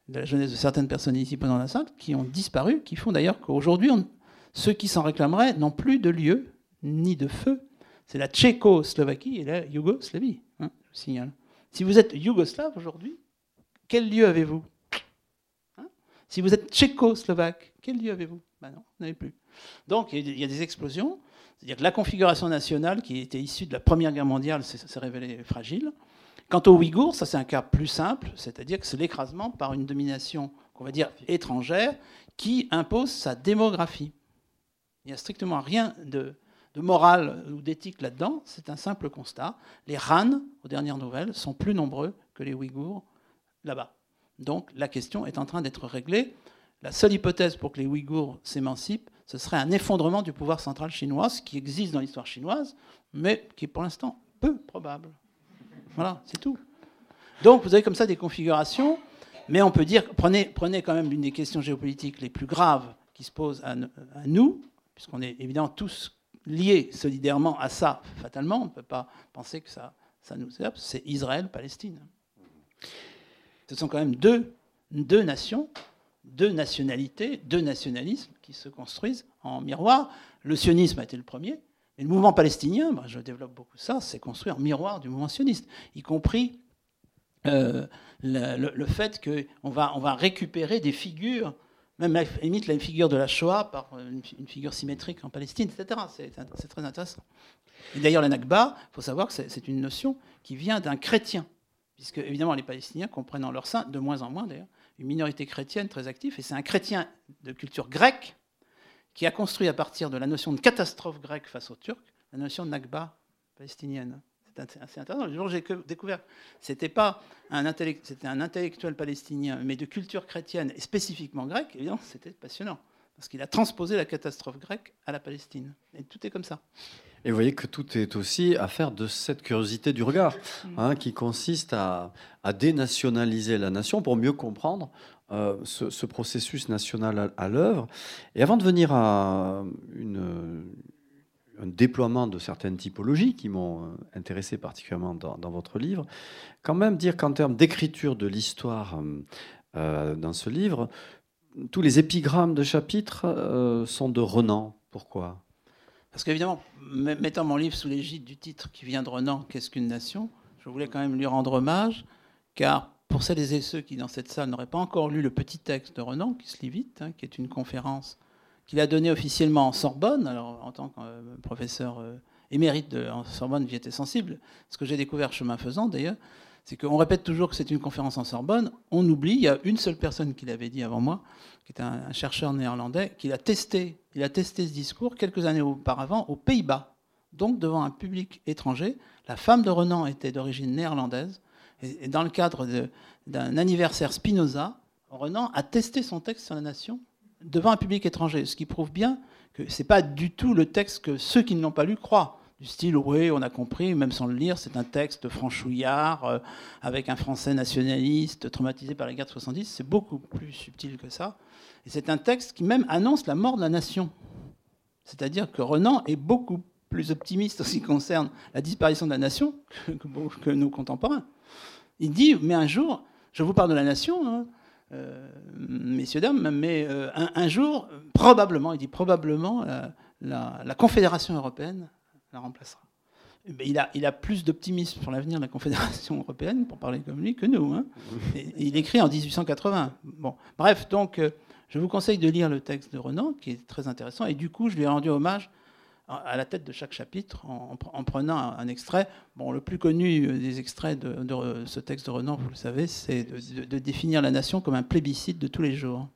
de la jeunesse de certaines personnes ici pendant la salle, qui ont disparu, qui font d'ailleurs qu'aujourd'hui, ceux qui s'en réclameraient n'ont plus de lieu ni de feu. C'est la Tchécoslovaquie et la Yougoslavie, hein. Si vous êtes yougoslave aujourd'hui, quel lieu avez-vous? Hein? Si vous êtes tchécoslovaque, quel lieu avez-vous? Ben non, vous n'avez plus. Donc il y a des explosions. C'est-à-dire que la configuration nationale, qui était issue de la Première Guerre mondiale, s'est révélée fragile. Quant aux Ouïghours, ça c'est un cas plus simple, c'est-à-dire que c'est l'écrasement par une domination, qu'on va dire, étrangère, qui impose sa démographie. Il n'y a strictement rien de, de moral ou d'éthique là-dedans, c'est un simple constat. Les Han, aux dernières nouvelles, sont plus nombreux que les Ouïghours là-bas. Donc la question est en train d'être réglée. La seule hypothèse pour que les Ouïghours s'émancipent, ce serait un effondrement du pouvoir central chinois, ce qui existe dans l'histoire chinoise, mais qui est pour l'instant peu probable. Voilà, c'est tout. Donc vous avez comme ça des configurations, mais on peut dire, prenez, quand même l'une des questions géopolitiques les plus graves qui se posent à, nous, puisqu'on est évidemment tous liés solidairement à ça, fatalement, on ne peut pas penser que ça, ça nous échappe, c'est Israël-Palestine. Ce sont quand même deux nations, deux nationalités, deux nationalismes qui se construisent en miroir. Le sionisme a été le premier, et le mouvement palestinien, ben, je développe beaucoup ça, c'est construit en miroir du mouvement sioniste, y compris euh, le, fait qu'on va, on va récupérer des figures, même la limite la figure de la Shoah par une, figure symétrique en Palestine, etc. C'est très intéressant. Et d'ailleurs, la Nakba, il faut savoir que c'est une notion qui vient d'un chrétien, puisque évidemment les Palestiniens comprennent en leur sein, de moins en moins d'ailleurs, une minorité chrétienne très active, et c'est un chrétien de culture grecque qui a construit à partir de la notion de catastrophe grecque face aux Turcs, la notion de Nakba palestinienne. C'est assez intéressant. Le jour où j'ai découvert, c'était pas un, c'était un intellectuel palestinien, mais de culture chrétienne et spécifiquement grecque, évidemment, c'était passionnant. Parce qu'il a transposé la catastrophe grecque à la Palestine. Et tout est comme ça. Et vous voyez que tout est aussi affaire de cette curiosité du regard, mm. hein, qui consiste à, dénationaliser la nation pour mieux comprendre euh, ce, processus national à, l'œuvre. Et avant de venir à une, un déploiement de certaines typologies qui m'ont euh, intéressé particulièrement dans, votre livre, quand même dire qu'en termes d'écriture de l'histoire euh, dans ce livre, tous les épigrammes de chapitres sont de Renan. Pourquoi? Parce qu'évidemment, mettant mon livre sous l'égide du titre qui vient de Renan, Qu'est-ce qu'une nation? Je voulais quand même lui rendre hommage, car pour celles et ceux qui, dans cette salle, n'auraient pas encore lu le petit texte de Renan, qui se lit vite, hein, qui est une conférence qu'il a donnée officiellement en Sorbonne, alors en tant que euh, professeur euh, émérite de, en Sorbonne, j'y étais sensible, ce que j'ai découvert chemin faisant d'ailleurs, c'est qu'on répète toujours que c'est une conférence en Sorbonne, on oublie, il y a une seule personne qui l'avait dit avant moi, qui est un, chercheur néerlandais, qui l'a testé, il a testé ce discours quelques années auparavant aux Pays-Bas, donc devant un public étranger. La femme de Renan était d'origine néerlandaise, et, dans le cadre d'un anniversaire Spinoza, Renan a testé son texte sur la nation devant un public étranger, ce qui prouve bien que ce n'est pas du tout le texte que ceux qui ne l'ont pas lu croient du style, oui, on a compris, même sans le lire, c'est un texte franchouillard, euh, avec un français nationaliste traumatisé par la guerre de 70. C'est beaucoup plus subtil que ça. Et c'est un texte qui même annonce la mort de la nation. C'est-à-dire que Renan est beaucoup plus optimiste en ce qui concerne la disparition de la nation que, nos contemporains. Il dit, mais un jour, je vous parle de la nation, hein, euh, messieurs, dames, mais euh, un, jour, probablement, il dit probablement, la Confédération européenne la remplacera. Il a, plus d'optimisme sur l'avenir de la Confédération européenne, pour parler comme lui, que nous. Hein. il écrit en 1880. Bon. Bref, donc, euh, je vous conseille de lire le texte de Renan, qui est très intéressant. Et du coup, je lui ai rendu hommage à la tête de chaque chapitre en, prenant un, extrait. Bon, le plus connu des extraits de, ce texte de Renan, vous le savez, c'est de, de, définir la nation comme un plébiscite de tous les jours.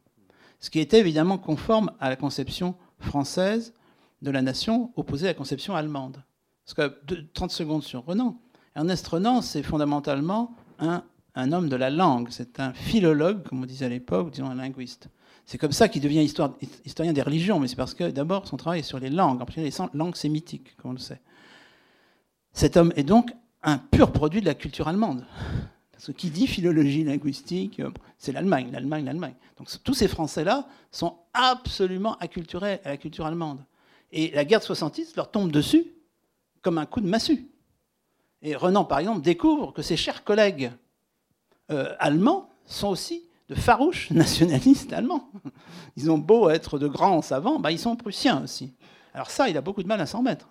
Ce qui était évidemment conforme à la conception française de la nation opposée à la conception allemande. Parce que 30 secondes sur Renan. Ernest Renan, c'est fondamentalement un, un, homme de la langue. C'est un philologue, comme on disait à l'époque, disons un linguiste. C'est comme ça qu'il devient historien des religions, mais c'est parce que d'abord son travail est sur les langues, en particulier les langues sémitiques, comme on le sait. Cet homme est donc un pur produit de la culture allemande. Parce qui dit philologie linguistique, c'est l'Allemagne, l'Allemagne, l'Allemagne. Donc tous ces Français-là sont absolument acculturés à la culture allemande. Et la guerre de 66 leur tombe dessus comme un coup de massue. Et Renan, par exemple, découvre que ses chers collègues euh, allemands sont aussi de farouches nationalistes allemands. Ils ont beau être de grands savants, bah, ils sont prussiens aussi. Alors ça, il a beaucoup de mal à s'en mettre.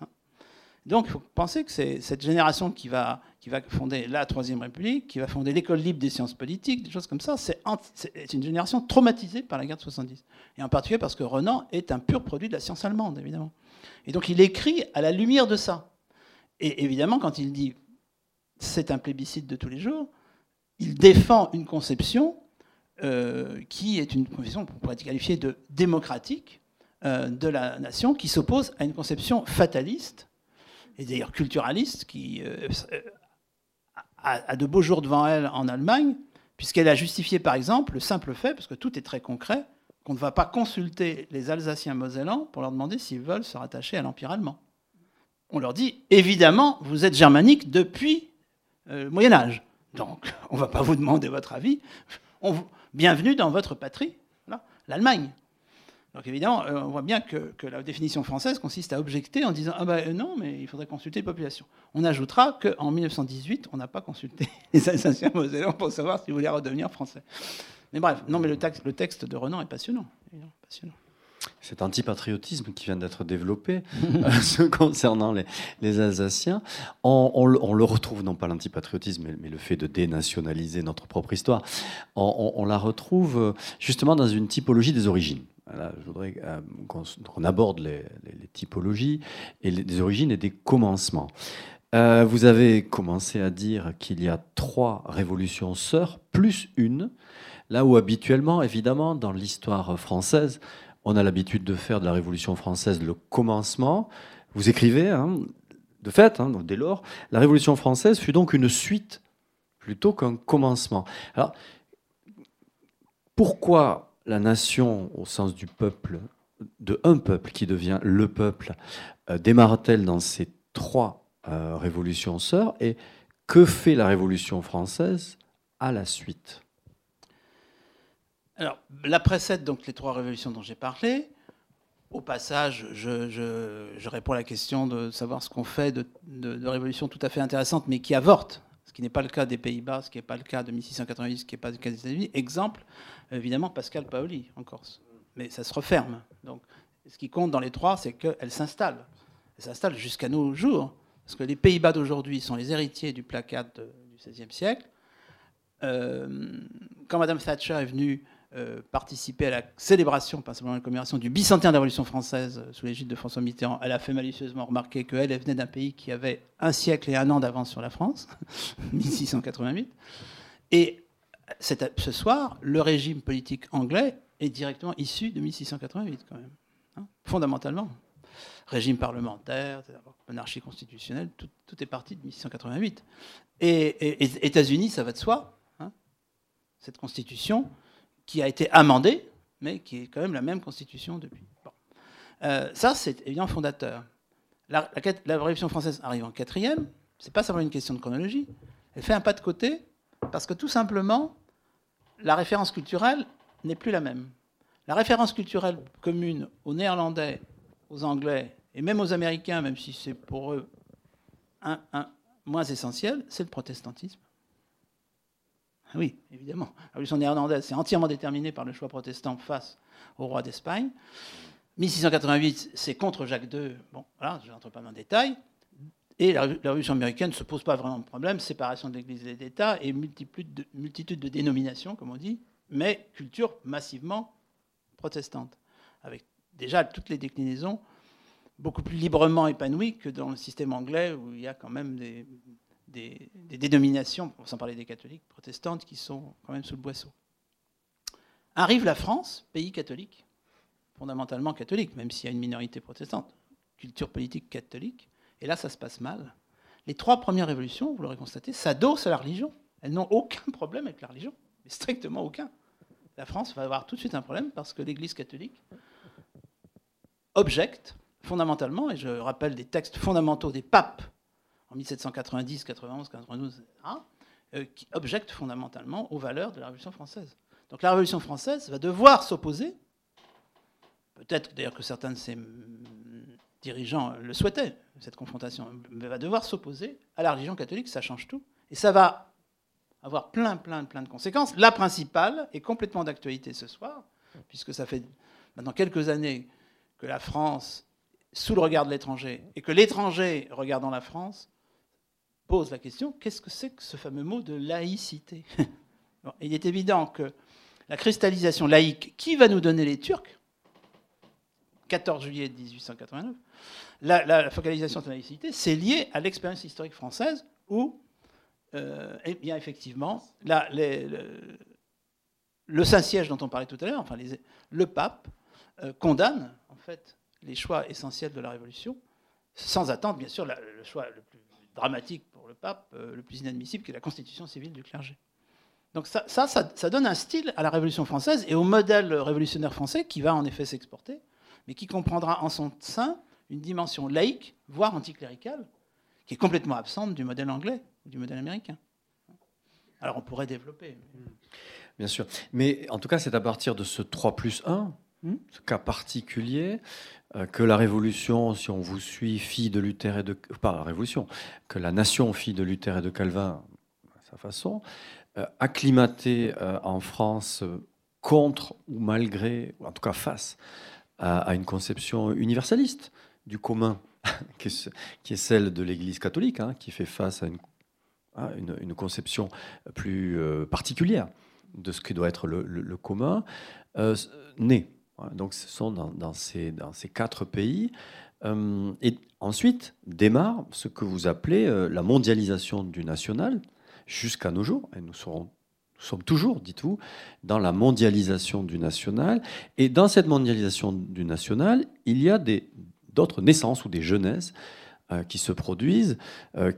Donc il faut penser que c'est cette génération qui va, qui va fonder la Troisième République, qui va fonder l'école libre des sciences politiques, des choses comme ça, c'est une génération traumatisée par la guerre de 70. Et en particulier parce que Renan est un pur produit de la science allemande, évidemment. Et donc il écrit à la lumière de ça. Et évidemment, quand il dit c'est un plébiscite de tous les jours, il défend une conception euh, qui est une conception, qu'on pourrait qualifier de démocratique, euh, de la nation, qui s'oppose à une conception fataliste et d'ailleurs culturaliste, qui euh, a, de beaux jours devant elle en Allemagne, puisqu'elle a justifié par exemple le simple fait, parce que tout est très concret, qu'on ne va pas consulter les Alsaciens mosellans pour leur demander s'ils veulent se rattacher à l'Empire allemand. On leur dit, évidemment, vous êtes germanique depuis euh, le Moyen Âge, donc on ne va pas vous demander votre avis. Bienvenue dans votre patrie, l'Allemagne. Évidemment, euh, on voit bien que, la définition française consiste à objecter en disant ah ben non, mais il faudrait consulter les populations. On ajoutera qu'en 1918, on n'a pas consulté les Alsaciens mosellans pour savoir s'ils voulaient redevenir français. Mais bref, non, mais le texte, de Renan est passionnant. passionnant. Cet antipatriotisme qui vient d'être développé euh, concernant les, Alsaciens, on, le retrouve, non pas l'antipatriotisme, mais, le fait de dénationaliser notre propre histoire, on, la retrouve justement dans une typologie des origines. Je voudrais euh, qu'on aborde les, typologies et les, origines et des commencements. vous avez commencé à dire qu'il y a trois révolutions sœurs, plus une, là où habituellement, évidemment, dans l'histoire française, on a l'habitude de faire de la Révolution française le commencement. Vous écrivez, hein, de fait, hein, dès lors, la Révolution française fut donc une suite plutôt qu'un commencement. Alors, pourquoi la nation, au sens du peuple, de un peuple qui devient le peuple, euh, démarre-t-elle dans ces trois euh, révolutions sœurs et que fait la Révolution française à la suite? Alors, la précède donc les trois révolutions dont j'ai parlé. Au passage, je, réponds à la question de savoir ce qu'on fait de, révolutions tout à fait intéressantes, mais qui avortent, ce qui n'est pas le cas des Pays-Bas, ce qui n'est pas le cas de 1688, ce qui n'est pas le cas des États-Unis. Exemple, évidemment, Pascal Paoli en Corse. Mais ça se referme. Donc, ce qui compte dans les trois, c'est qu'elle s'installe. Elle s'installe jusqu'à nos jours. Parce que les Pays-Bas d'aujourd'hui sont les héritiers du placard du XVIe siècle. Euh, quand Madame Thatcher est venue euh, participer à la célébration, pas seulement à la commémoration du bicentenaire de la Révolution française euh, sous l'égide de François Mitterrand, elle a fait malicieusement remarquer qu'elle venait d'un pays qui avait un siècle et un an d'avance sur la France, 1688. Et ce soir, le régime politique anglais est directement issu de 1688, quand même, hein, fondamentalement. Régime parlementaire, monarchie constitutionnelle, tout, est parti de 1688. Et, États-Unis, ça va de soi. Hein, cette constitution, qui a été amendée, mais qui est quand même la même constitution depuis. Euh, ça, c'est évidemment fondateur. La, Révolution française arrive en quatrième, c'est pas seulement une question de chronologie, elle fait un pas de côté, parce que tout simplement, la référence culturelle n'est plus la même. La référence culturelle commune aux Néerlandais, aux Anglais et même aux Américains, même si c'est pour eux un, moins essentiel, c'est le protestantisme. Oui, évidemment. La révolution néerlandaise, c'est entièrement déterminé par le choix protestant face au roi d'Espagne. 1688, c'est contre Jacques II. Bon, voilà, je n'entre pas dans le détail. Et la, révolution américaine ne se pose pas vraiment de problème, séparation de l'Église et de l'État et multitude de, multitude de dénominations, comme on dit, mais culture massivement protestante, avec déjà toutes les déclinaisons beaucoup plus librement épanouies que dans le système anglais, où il y a quand même des, des, dénominations, sans parler des catholiques, protestantes, qui sont quand même sous le boisseau. Arrive la France, pays catholique, fondamentalement catholique, même s'il y a une minorité protestante, culture politique catholique, et là ça se passe mal. Les trois premières révolutions, vous l'aurez constaté, s'adossent à la religion. Elles n'ont aucun problème avec la religion, mais strictement aucun. La France va avoir tout de suite un problème parce que l'Église catholique objecte fondamentalement, et je rappelle des textes fondamentaux des papes en 1790, 91, 92, etc., qui objectent fondamentalement aux valeurs de la Révolution française. Donc la Révolution française va devoir s'opposer, peut-être d'ailleurs que certains de ses dirigeants le souhaitaient, cette confrontation, va devoir s'opposer à la religion catholique, ça change tout. Et ça va avoir plein, plein, plein de conséquences. La principale est complètement d'actualité ce soir, puisque ça fait maintenant quelques années que la France, sous le regard de l'étranger, et que l'étranger, regardant la France, pose la question, qu'est-ce que c'est que ce fameux mot de laïcité? Il est évident que la cristallisation laïque, qui va nous donner les Turcs? 14 juillet 1889, la, focalisation de la laïcité, c'est lié à l'expérience historique française où, euh, eh bien effectivement, le, Saint-Siège dont on parlait tout à l'heure, enfin le pape, euh, condamne en fait les choix essentiels de la Révolution, sans attendre bien sûr le choix le plus dramatique pour le pape, euh, le plus inadmissible, qui est la constitution civile du clergé. Donc ça, ça, donne un style à la Révolution française et au modèle révolutionnaire français qui va en effet s'exporter, mais qui comprendra en son sein une dimension laïque, voire anticléricale, qui est complètement absente du modèle anglais ou du modèle américain. Alors on pourrait développer. Bien sûr. Mais en tout cas, c'est à partir de ce 3 plus 1, hmm ce cas particulier, euh, que la Révolution, si on vous suit, fille de Luther et de... Pas la Révolution, que la nation, fille de Luther et de Calvin, à sa façon, acclimaté en France contre ou malgré, ou en tout cas face à, une conception universaliste du commun, qui est celle de l'Église catholique, hein, qui fait face à une, une, conception plus particulière de ce qui doit être le, commun, euh, né. Donc ce sont dans, ces, dans ces quatre pays. Euh, et ensuite démarre ce que vous appelez euh, la mondialisation du national jusqu'à nos jours. Et nous, serons, nous sommes toujours, dites-vous, dans la mondialisation du national. Et dans cette mondialisation du national, il y a d'autres naissances ou des jeunesses qui se produisent,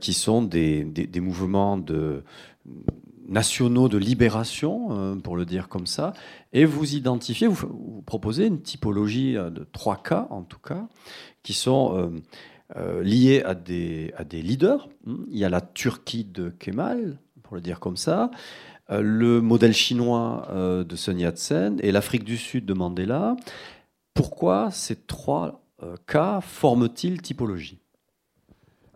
qui sont des, mouvements nationaux de libération, euh, pour le dire comme ça, et vous identifiez, vous, proposez une typologie euh, de trois cas, en tout cas, qui sont euh, liés à des leaders. Il y a la Turquie de Kemal, pour le dire comme ça, le modèle chinois de Sun Yat-sen et l'Afrique du Sud de Mandela. Pourquoi ces trois cas forment-ils typologie?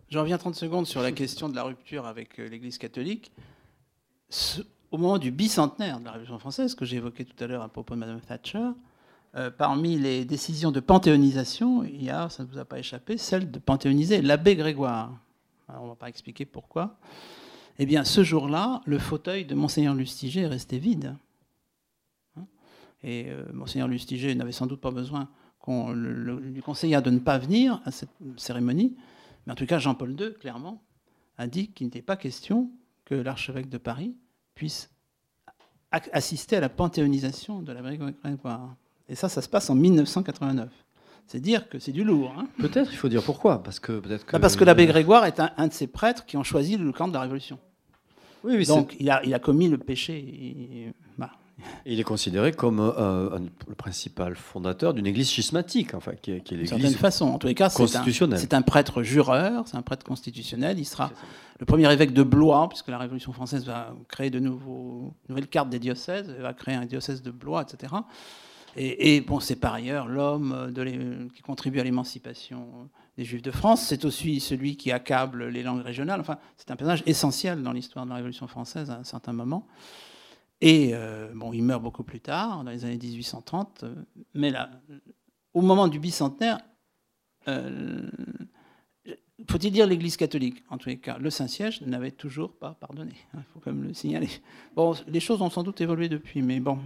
Je reviens 30 secondes sur la question de la rupture avec l'Église catholique au moment du bicentenaire de la Révolution française, que j'ai évoqué tout à l'heure à propos de Mme Thatcher, euh, parmi les décisions de panthéonisation, il y a, ça ne vous a pas échappé, celle de panthéoniser l'abbé Grégoire. on ne va pas expliquer pourquoi. Eh bien, ce jour-là, le fauteuil de Monseigneur Lustiger est resté vide. Hein Et euh, Monseigneur Lustiger n'avait sans doute pas besoin qu'on lui conseillât de ne pas venir à cette cérémonie. Mais en tout cas, Jean-Paul II, clairement, a dit qu'il n'était pas question que l'archevêque de Paris puisse assister à la panthéonisation de la Grégoire. Et ça, ça se passe en 1989. C'est dire que c'est du lourd. Hein. peut-être, il faut dire pourquoi. Parce que, peut-être que... Bah, parce que l'abbé Grégoire est un, de ces prêtres qui ont choisi le camp de la Révolution. Oui, oui, Donc il a, il a commis le péché. Bah, il est considéré comme euh, le principal fondateur d'une église schismatique, enfin, qui est, qui est l'église façon. En tous les cas, c'est un, prêtre jureur, c'est un prêtre constitutionnel. Il sera le premier évêque de Blois, puisque la Révolution française va créer de nouveaux, nouvelles cartes des diocèses, va créer un diocèse de Blois, etc. Et, bon, c'est par ailleurs l'homme qui contribue à l'émancipation des Juifs de France. C'est aussi celui qui accable les langues régionales. Enfin, c'est un personnage essentiel dans l'histoire de la Révolution française à un certain moment. Et euh, bon, il meurt beaucoup plus tard, dans les années 1830. Euh, mais là, au moment du bicentenaire, euh, faut-il dire l'Église catholique? En tous les cas, le Saint-Siège n'avait toujours pas pardonné. Il faut quand même le signaler. Bon, les choses ont sans doute évolué depuis, mais bon,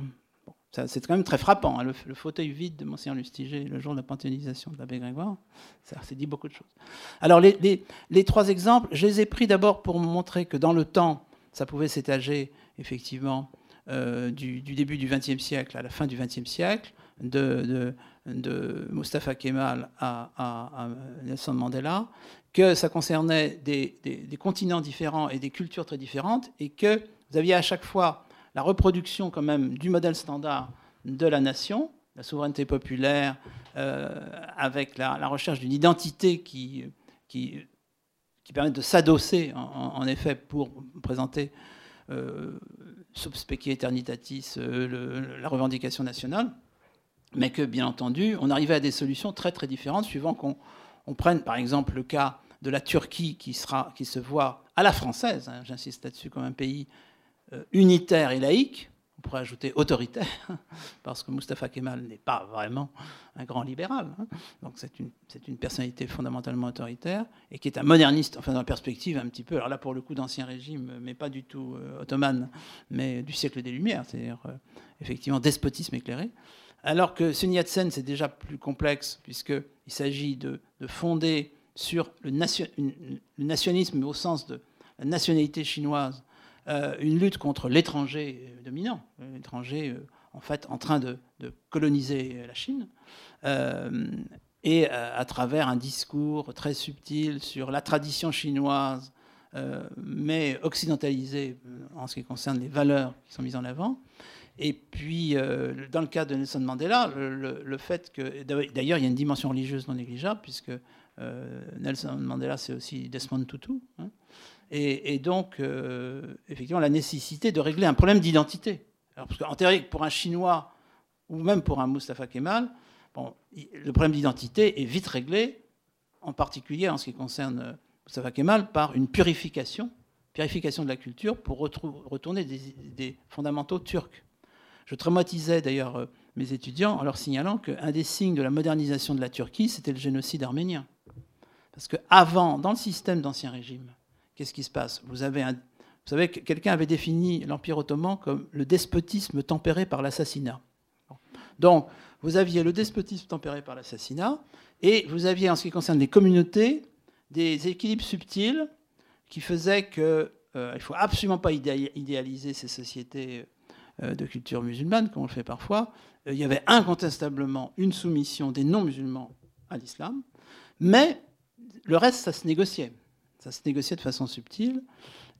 c'est quand même très frappant. Hein, le, fauteuil vide de Monseigneur Lustiger le jour de la panthéonisation de l'abbé Grégoire, ça, dit beaucoup de choses. Alors, les, les, trois exemples, je les ai pris d'abord pour montrer que dans le temps, ça pouvait s'étager effectivement euh, du, début du XXe siècle à la fin du XXe siècle, de, de, Mustafa Kemal à, Nelson Mandela, que ça concernait des, continents différents et des cultures très différentes, et que vous aviez à chaque fois la reproduction quand même du modèle standard de la nation, la souveraineté populaire, euh, avec la, recherche d'une identité qui, qui, qui permet de s'adosser en, effet pour présenter euh, sub specie eternitatis, euh, la revendication nationale, mais que, bien entendu, on arrivait à des solutions très très différentes, suivant qu'on prenne par exemple le cas de la Turquie qui, se voit à la française, hein, j'insiste là-dessus, comme un pays unitaire et laïque, on pourrait ajouter autoritaire, parce que Mustafa Kemal n'est pas vraiment un grand libéral. Hein. Donc c'est une, une, personnalité fondamentalement autoritaire et qui est un moderniste, enfin dans la perspective un petit peu, alors là pour le coup d'ancien régime, mais pas du tout euh, ottoman, mais du siècle des Lumières, c'est-à-dire euh, effectivement despotisme éclairé. Alors que Sun Yat-sen, c'est déjà plus complexe, puisqu'il s'agit de, fonder sur le, le nationalisme au sens de la nationalité chinoise euh, une lutte contre l'étranger dominant, l'étranger euh, en fait en train de, coloniser la Chine, euh, et à travers un discours très subtil sur la tradition chinoise, mais occidentalisée en ce qui concerne les valeurs qui sont mises en avant. Et puis, dans le cas de Nelson Mandela, le, fait que. D'ailleurs, il y a une dimension religieuse non négligeable, puisque Nelson Mandela, c'est aussi Desmond Tutu. Hein, et, donc, euh, effectivement, la nécessité de régler un problème d'identité. Parce qu'en théorie, pour un Chinois ou même pour un Mustafa Kemal, bon, le problème d'identité est vite réglé, en particulier en ce qui concerne euh, Mustafa Kemal, par une purification purification de la culture pour retourner des, fondamentaux turcs. Je traumatisais d'ailleurs euh, mes étudiants en leur signalant qu'un des signes de la modernisation de la Turquie, c'était le génocide arménien. Parce qu'avant, dans le système d'Ancien Régime, qu'est-ce qui se passe? Vous, savez, quelqu'un avait défini l'Empire ottoman comme le despotisme tempéré par l'assassinat. Donc, vous aviez le despotisme tempéré par l'assassinat, et vous aviez, en ce qui concerne les communautés, des équilibres subtils qui faisaient qu'il euh, ne faut absolument pas idéaliser ces sociétés euh, de culture musulmane, comme on le fait parfois. Euh, il y avait incontestablement une soumission des non-musulmans à l'islam, mais le reste, ça se négociait. Ça se négociait de façon subtile.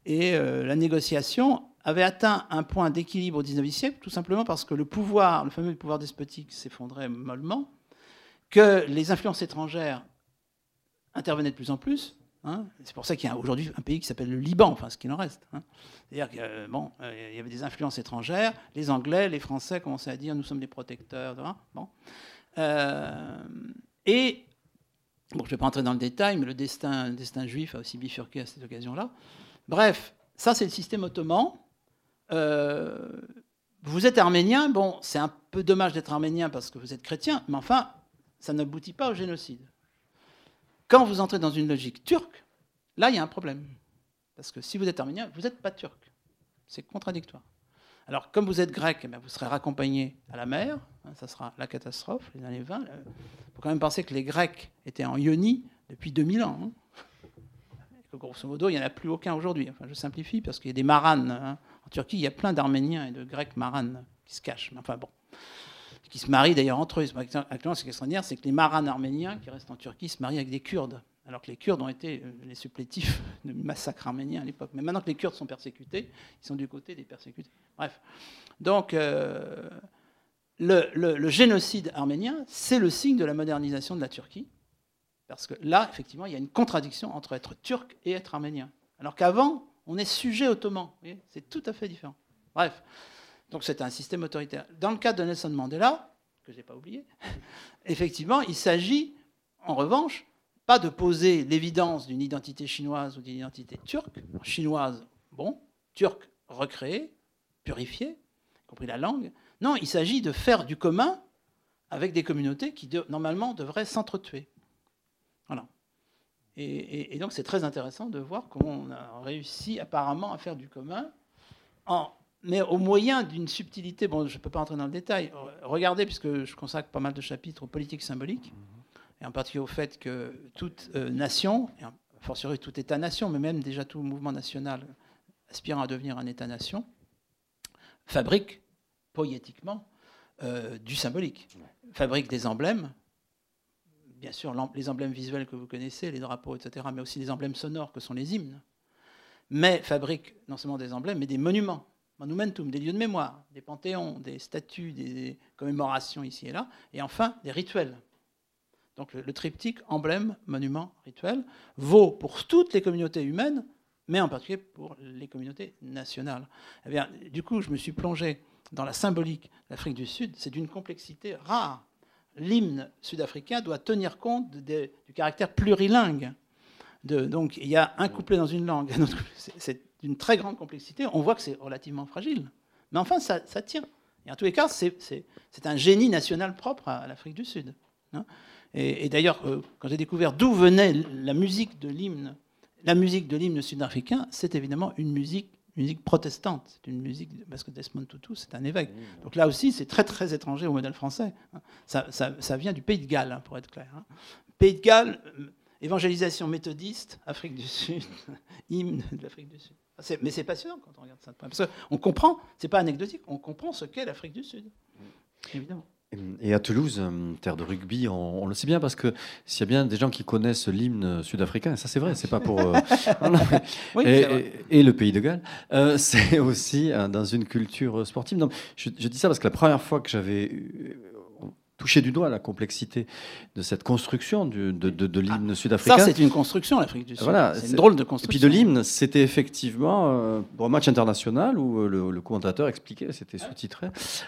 Et la négociation avait atteint un point d'équilibre au XIXe siècle, tout simplement parce que le pouvoir, le fameux pouvoir despotique, s'effondrait mollement, que les influences étrangères intervenaient de plus en plus, Hein. c'est pour ça qu'il y a aujourd'hui un pays qui s'appelle le Liban, enfin ce qu'il en reste. Hein. C'est-à-dire qu'il euh, bon, euh, y avait des influences étrangères, les Anglais, les Français commençaient à dire nous sommes des protecteurs. Bon. Euh, et, je ne vais pas entrer dans le détail, mais le destin, destin juif a aussi bifurqué à cette occasion-là. Bref, ça c'est le système ottoman. vous êtes arménien, bon, c'est un peu dommage d'être arménien parce que vous êtes chrétien, mais enfin, ça n'aboutit pas au génocide. Quand vous entrez dans une logique turque, là, il y a un problème. Parce que si vous êtes arménien, vous n'êtes pas turc. C'est contradictoire. Alors, comme vous êtes grec, eh vous serez raccompagné à la mer. Hein, ça sera la catastrophe, les années 20. Il faut quand même penser que les Grecs étaient en Ionie depuis 2000 ans. Hein. grosso modo, il n'y en a plus aucun aujourd'hui. Je simplifie parce qu'il y a des maranes. Hein. En Turquie, il y a plein d'Arméniens et de Grecs maranes qui se cachent. Enfin bon qui se marient d'ailleurs entre eux. Actuellement, ce qui est extraordinaire, c'est que les marins arméniens qui restent en Turquie se marient avec des Kurdes, alors que les Kurdes ont été euh, les supplétifs de massacres arméniens à l'époque. Mais maintenant que les Kurdes sont persécutés, ils sont du côté des persécutés. Bref. Donc, euh, le, génocide arménien, c'est le signe de la modernisation de la Turquie. Parce que là, effectivement, il y a une contradiction entre être turc et être arménien. Alors qu'avant, on est sujet ottoman. C'est tout à fait différent. Bref. Donc c'est un système autoritaire. Dans le cas de Nelson Mandela, que je n'ai pas oublié, effectivement, il s'agit, en revanche, de poser l'évidence d'une identité chinoise ou d'une identité turque. Chinoise, bon, turque recréée, purifiée, y compris la langue. Non, il s'agit de faire du commun avec des communautés qui, normalement, devraient s'entretuer. Voilà. Et, et donc, c'est très intéressant de voir comment on a réussi apparemment à faire du commun mais au moyen d'une subtilité, bon, je ne peux pas entrer dans le détail, regardez, puisque je consacre pas mal de chapitres aux politiques symboliques, et en particulier au fait que toute euh, nation, et fortiori tout État-nation, mais même déjà tout mouvement national aspirant à devenir un État-nation, fabrique poétiquement euh, du symbolique, fabrique des emblèmes, bien sûr les emblèmes visuels que vous connaissez, les drapeaux, etc., mais aussi les emblèmes sonores que sont les hymnes, mais fabrique non seulement des emblèmes, mais des monuments monumentum, des lieux de mémoire, des panthéons, des statues, des commémorations ici et là, et enfin des rituels. Donc le, triptyque emblème, monument, rituel vaut pour toutes les communautés humaines, mais en particulier pour les communautés nationales. Eh bien, du coup, je me suis plongé dans la symbolique de l'Afrique du Sud. C'est d'une complexité rare. L'hymne sud-africain doit tenir compte du caractère plurilingue. Donc, il y a un couplet dans une langue, c'est d'une très grande complexité. On voit que c'est relativement fragile. Mais enfin, ça, tient. Et en tous les cas, c'est un génie national propre à, l'Afrique du Sud. Hein. Et, d'ailleurs, euh, quand j'ai découvert d'où venait la musique de l'hymne, la musique de l'hymne sud-africain, c'est évidemment une musique, musique protestante. C'est une musique parce que Desmond Tutu, c'est un évêque. Donc là aussi, c'est très très étranger au modèle français. Hein. Ça, vient du Pays de Galles, hein, pour être clair. Pays de Galles, euh, évangélisation méthodiste, Afrique du Sud, hymne de l'Afrique du Sud. Mais c'est passionnant quand on regarde ça. Parce qu'on comprend, c'est pas anecdotique, on comprend ce qu'est l'Afrique du Sud. Évidemment. Et à Toulouse, euh, terre de rugby, on, le sait bien parce que s'il y a bien des gens qui connaissent l'hymne sud-africain, ça c'est vrai, c'est pas pour. Euh, et, le pays de Galles, euh, c'est aussi dans une culture sportive. je, dis ça parce que la première fois que j'avais touché du doigt la complexité de cette construction de, de, l'hymne ah, sud-africain. Ça, c'est une construction, l'Afrique du Sud. Voilà, c'est une drôle de construction. Et puis de l'hymne, c'était effectivement, euh, pour un match international où euh, le, commentateur expliquait, c'était sous-titré,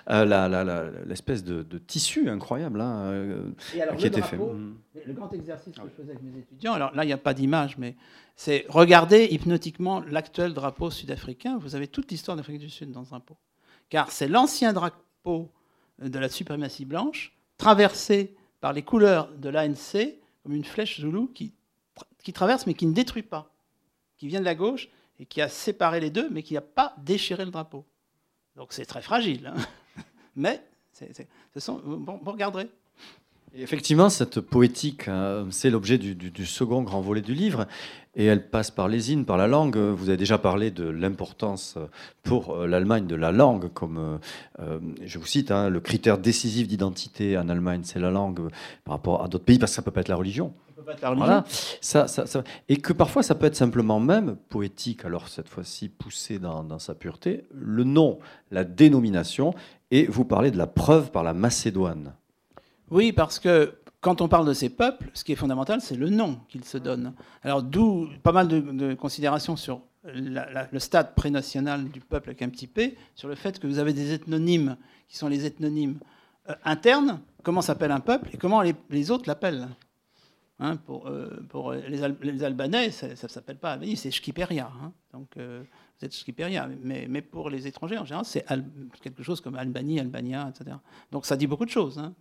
euh, l'espèce de, tissu incroyable hein, qui était fait. Mm. Le grand exercice que je faisais avec mes étudiants, alors là, il n'y a pas d'image, mais c'est regarder hypnotiquement l'actuel drapeau sud-africain. Vous avez toute l'histoire d'Afrique du Sud dans ce drapeau. Car c'est l'ancien drapeau de la suprématie blanche, traversé par les couleurs de l'ANC, comme une flèche zoulou qui, qui traverse mais qui ne détruit pas, qui vient de la gauche et qui a séparé les deux, mais qui n'a pas déchiré le drapeau. Donc c'est très fragile. Hein. mais ce sont, vous regarderez effectivement, cette poétique, hein, c'est l'objet du, second grand volet du livre, et elle passe par les hymnes, par la langue. Vous avez déjà parlé de l'importance pour euh, l'Allemagne de la langue, comme euh, euh, je vous cite, hein, le critère décisif d'identité en Allemagne, c'est la langue par rapport à d'autres pays, parce que ça peut pas être la religion. Voilà. Ça, Et que parfois, ça peut être simplement même poétique, alors cette fois-ci poussé dans, dans, sa pureté, le nom, la dénomination, et vous parlez de la preuve par la Macédoine. Oui, parce que quand on parle de ces peuples, ce qui est fondamental, c'est le nom qu'ils se donnent. Alors d'où pas mal de, considérations sur le stade prénational du peuple avec un petit p, sur le fait que vous avez des ethnonymes qui sont les ethnonymes euh, internes, comment s'appelle un peuple et comment les, autres l'appellent. Hein, pour, euh, les, Albanais, ça ne s'appelle pas Albanie, c'est Shkiperia. Hein. donc, euh, vous êtes Skipperia. Mais, mais, pour les étrangers, en général, c'est quelque chose comme Albanie, Albania, etc. Donc ça dit beaucoup de choses. Hein.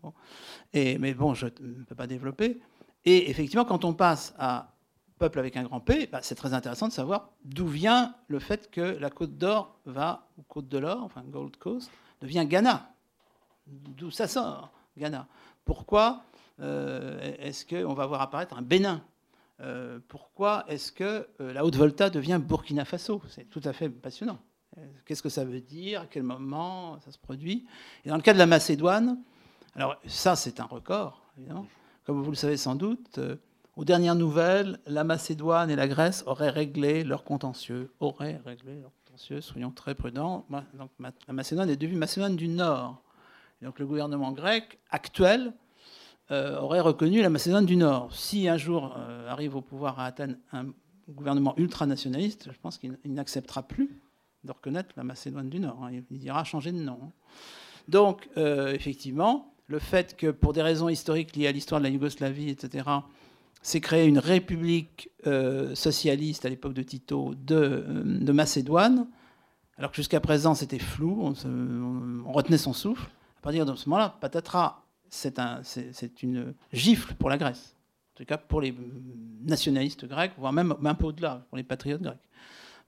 Mais bon, je ne peux pas développer. Et effectivement, quand on passe à peuple avec un grand P, bah, c'est très intéressant de savoir d'où vient le fait que la Côte d'Or va, ou Côte de l'Or, enfin Gold Coast, devient Ghana. D'où ça sort, Ghana? Pourquoi euh, est-ce qu'on va voir apparaître un Bénin? Euh, pourquoi est-ce que euh, la Haute-Volta devient Burkina Faso? C'est tout à fait passionnant. Euh, qu'est-ce que ça veut dire? À quel moment ça se produit? Et dans le cas de la Macédoine, alors ça c'est un record, évidemment. Comme vous le savez sans doute, aux dernières nouvelles, la Macédoine et la Grèce auraient réglé leur contentieux. Auraient réglé leur contentieux, soyons très prudents. La Macédoine est devenue Macédoine du Nord. donc le gouvernement grec actuel euh, aurait reconnu la Macédoine du Nord. Si un jour euh, arrive au pouvoir à Athènes un gouvernement ultranationaliste, je pense qu'il n'acceptera plus de reconnaître la Macédoine du Nord. Hein. Il dira changer de nom. Hein. Donc, euh, effectivement, le fait que, pour des raisons historiques liées à l'histoire de la Yougoslavie, etc., s'est créé une république socialiste à l'époque de Tito de, Macédoine, alors que jusqu'à présent c'était flou, on, retenait son souffle. À partir de ce moment-là, patatras, c'est une gifle pour la Grèce. En tout cas pour les nationalistes grecs, voire même un peu au-delà, pour les patriotes grecs.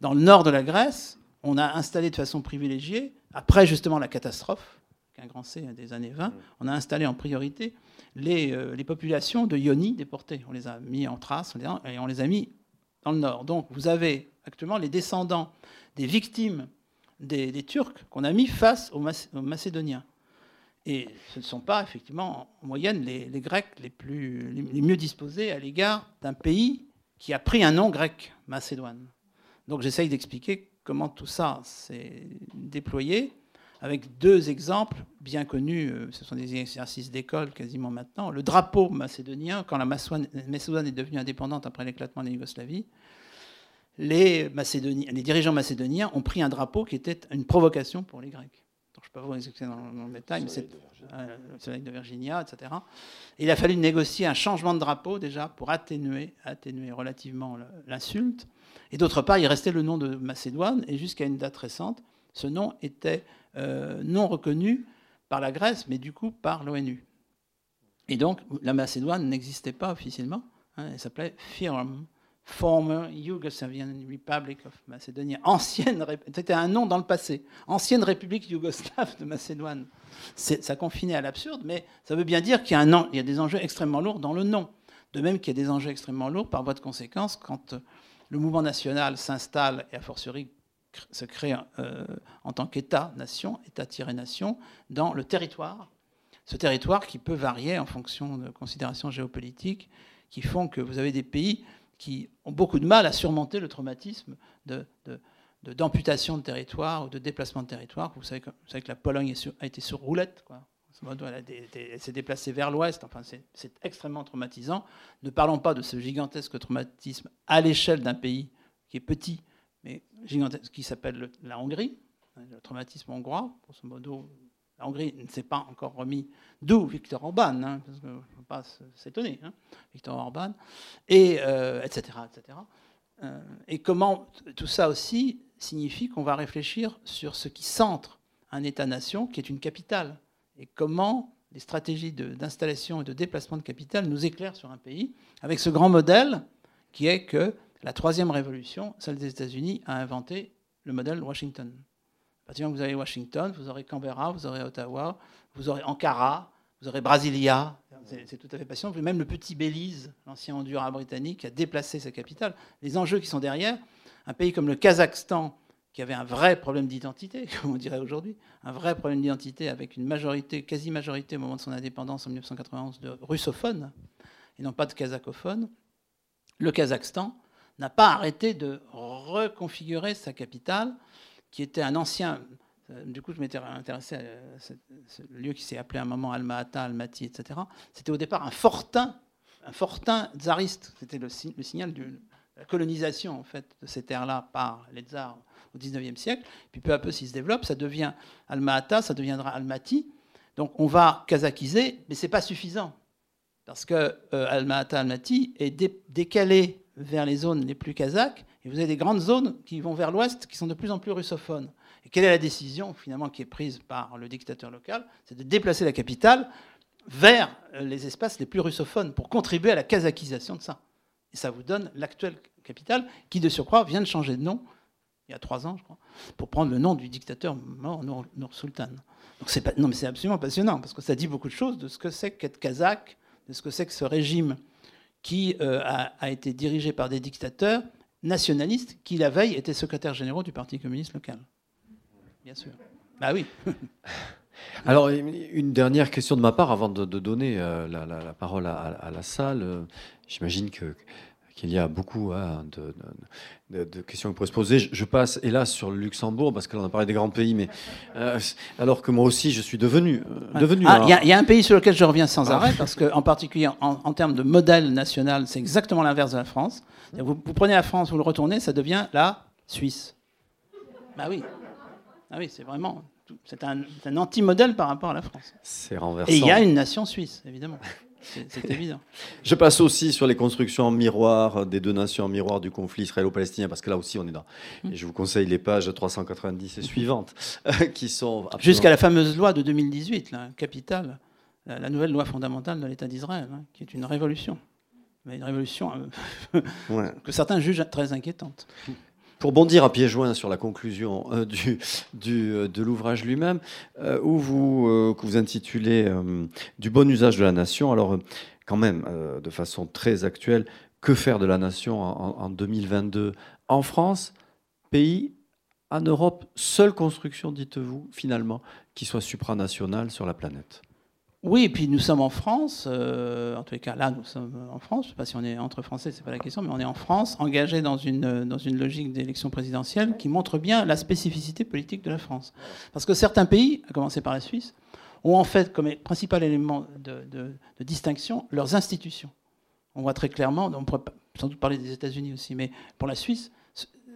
Dans le nord de la Grèce, on a installé de façon privilégiée, après justement la catastrophe, qu'un grand C des années 20, on a installé en priorité les, euh, les, populations de Ioni déportées. On les a mis en trace et on les a mis dans le nord. Donc vous avez actuellement les descendants des victimes des, Turcs qu'on a mis face aux Macédoniens. Et ce ne sont pas, effectivement, en moyenne, les, Grecs les, mieux disposés à l'égard d'un pays qui a pris un nom grec, Macédoine. Donc j'essaye d'expliquer comment tout ça s'est déployé avec deux exemples bien connus, euh, ce sont des exercices d'école quasiment maintenant. Le drapeau macédonien, quand la Macédoine est devenue indépendante après l'éclatement de la Yougoslavie, les, les dirigeants macédoniens ont pris un drapeau qui était une provocation pour les Grecs je ne peux pas vous expliquer dans, le détail, mais c'est le soleil de Virginia, etc. il a fallu négocier un changement de drapeau déjà pour atténuer, atténuer relativement l'insulte. Et d'autre part, il restait le nom de Macédoine, et jusqu'à une date récente, ce nom était euh, non reconnu par la Grèce, mais du coup par l'ONU. Et donc, la Macédoine n'existait pas officiellement, hein, elle s'appelait FIRM, former Yugoslavian Republic of Macedonia, ancienne, c'était un nom dans le passé, ancienne République yougoslave de Macédoine. Ça confinait à l'absurde, mais ça veut bien dire qu'il y, a y a des enjeux extrêmement lourds dans le nom. De même qu'il y a des enjeux extrêmement lourds par voie de conséquence quand euh, le mouvement national s'installe et a fortiori se crée euh, en tant qu'État-nation, État-nation, dans le territoire. Ce territoire qui peut varier en fonction de considérations géopolitiques qui font que vous avez des pays qui ont beaucoup de mal à surmonter le traumatisme d'amputation de, de, territoire ou de déplacement de territoire. Vous savez que, la Pologne a été sur roulette. Quoi. elle, s'est déplacée vers l'ouest. Enfin, c'est extrêmement traumatisant. Ne parlons pas de ce gigantesque traumatisme à l'échelle d'un pays qui est petit, mais gigantesque, qui s'appelle la Hongrie, le traumatisme hongrois. Grosso modo, la Hongrie ne s'est pas encore remis. D'où Victor Orban, hein, parce qu'il ne faut pas s'étonner, hein, Victor Orban, et, etc. Euh, etc. Euh, et comment tout ça aussi signifie qu'on va réfléchir sur ce qui centre un État-nation qui est une capitale et comment les stratégies d'installation et de déplacement de capital nous éclairent sur un pays, avec ce grand modèle qui est que la troisième révolution, celle des États-Unis, a inventé le modèle Washington. Partir que vous avez Washington, vous aurez Canberra, vous aurez Ottawa, vous aurez Ankara, vous aurez Brasilia. C'est tout à fait passionnant. Même le petit Belize, l'ancien Honduras britannique, a déplacé sa capitale. Les enjeux qui sont derrière, un pays comme le Kazakhstan, qui avait un vrai problème d'identité, comme on dirait aujourd'hui, un vrai problème d'identité avec une majorité, quasi-majorité au moment de son indépendance en 1991 de russophones et non pas de kazakophones, le Kazakhstan n'a pas arrêté de reconfigurer sa capitale, qui était un ancien. Euh, du coup, je m'étais intéressé à ce lieu qui s'est appelé à un moment Alma-Ata, Almaty, etc. C'était au départ un fortin, un fortin tsariste. C'était le, signal de la colonisation en fait de ces terres-là par les tsars au XIXe siècle. Puis peu à peu, s'il se développe, ça devient Alma-Ata, ça deviendra Almaty. Donc on va kazakiser, mais ce n'est pas suffisant. Parce que euh, Alma-Ata, Almaty est décalé vers les zones les plus kazakhs, et vous avez des grandes zones qui vont vers l'ouest, qui sont de plus en plus russophones. Et quelle est la décision finalement qui est prise par le dictateur local? C'est de déplacer la capitale vers euh, les espaces les plus russophones pour contribuer à la kazakhisation de ça. Et ça vous donne l'actuelle capitale, qui de surcroît vient de changer de nom il y a trois ans, je crois, pour prendre le nom du dictateur mort, Nour, Sultan. Donc c'est non, mais c'est absolument passionnant parce que ça dit beaucoup de choses de ce que c'est qu'être kazakh, de ce que c'est que ce régime qui euh, a, été dirigé par des dictateurs nationalistes qui la veille étaient secrétaires généraux du Parti communiste local. Bien sûr. Bah oui. Alors, une dernière question de ma part avant de, donner euh, la, parole à, la salle. J'imagine que qu'il y a beaucoup hein, de, questions qui pourraient se poser. Je, passe, hélas, sur le Luxembourg, parce que l'on a parlé des grands pays, mais euh, alors que moi aussi, je suis devenu. Euh, devenu ah, il y, a un pays sur lequel je reviens sans arrêt, parce qu'en particulier, en, termes de modèle national, c'est exactement l'inverse de la France. Vous, prenez la France, vous le retournez, ça devient la Suisse. Bah oui. Ah oui, c'est vraiment. C'est un, un anti-modèle par rapport à la France. C'est renversant. Et il y a une nation suisse, évidemment. C'est évident. Je passe aussi sur les constructions en miroir des deux nations en miroir du conflit israélo-palestinien, parce que là aussi on est dans. Mm. Et je vous conseille les pages 390 et suivantes, qui sont. Jusqu'à la fameuse loi de 2018, la capitale, la nouvelle loi fondamentale de l'État d'Israël, hein, qui est une révolution. Mais une révolution euh, que certains jugent très inquiétante. Pour bondir à pieds joints sur la conclusion euh, du, euh, de l'ouvrage lui-même, euh, où vous, que vous intitulez Du bon usage de la nation, alors quand même, de façon très actuelle, que faire de la nation en, en 2022 en France, pays, en Europe, seule construction, dites-vous, finalement, qui soit supranationale sur la planète? Oui, et puis nous sommes en France, euh, en tous les cas là nous sommes en France, je ne sais pas si on est entre Français, ce n'est pas la question, mais on est en France, engagé dans une, dans une logique d'élection présidentielle qui montre bien la spécificité politique de la France. Parce que certains pays, à commencer par la Suisse, ont en fait comme principal élément de, de distinction leurs institutions. On voit très clairement, on pourrait sans doute parler des États-Unis aussi, mais pour la Suisse,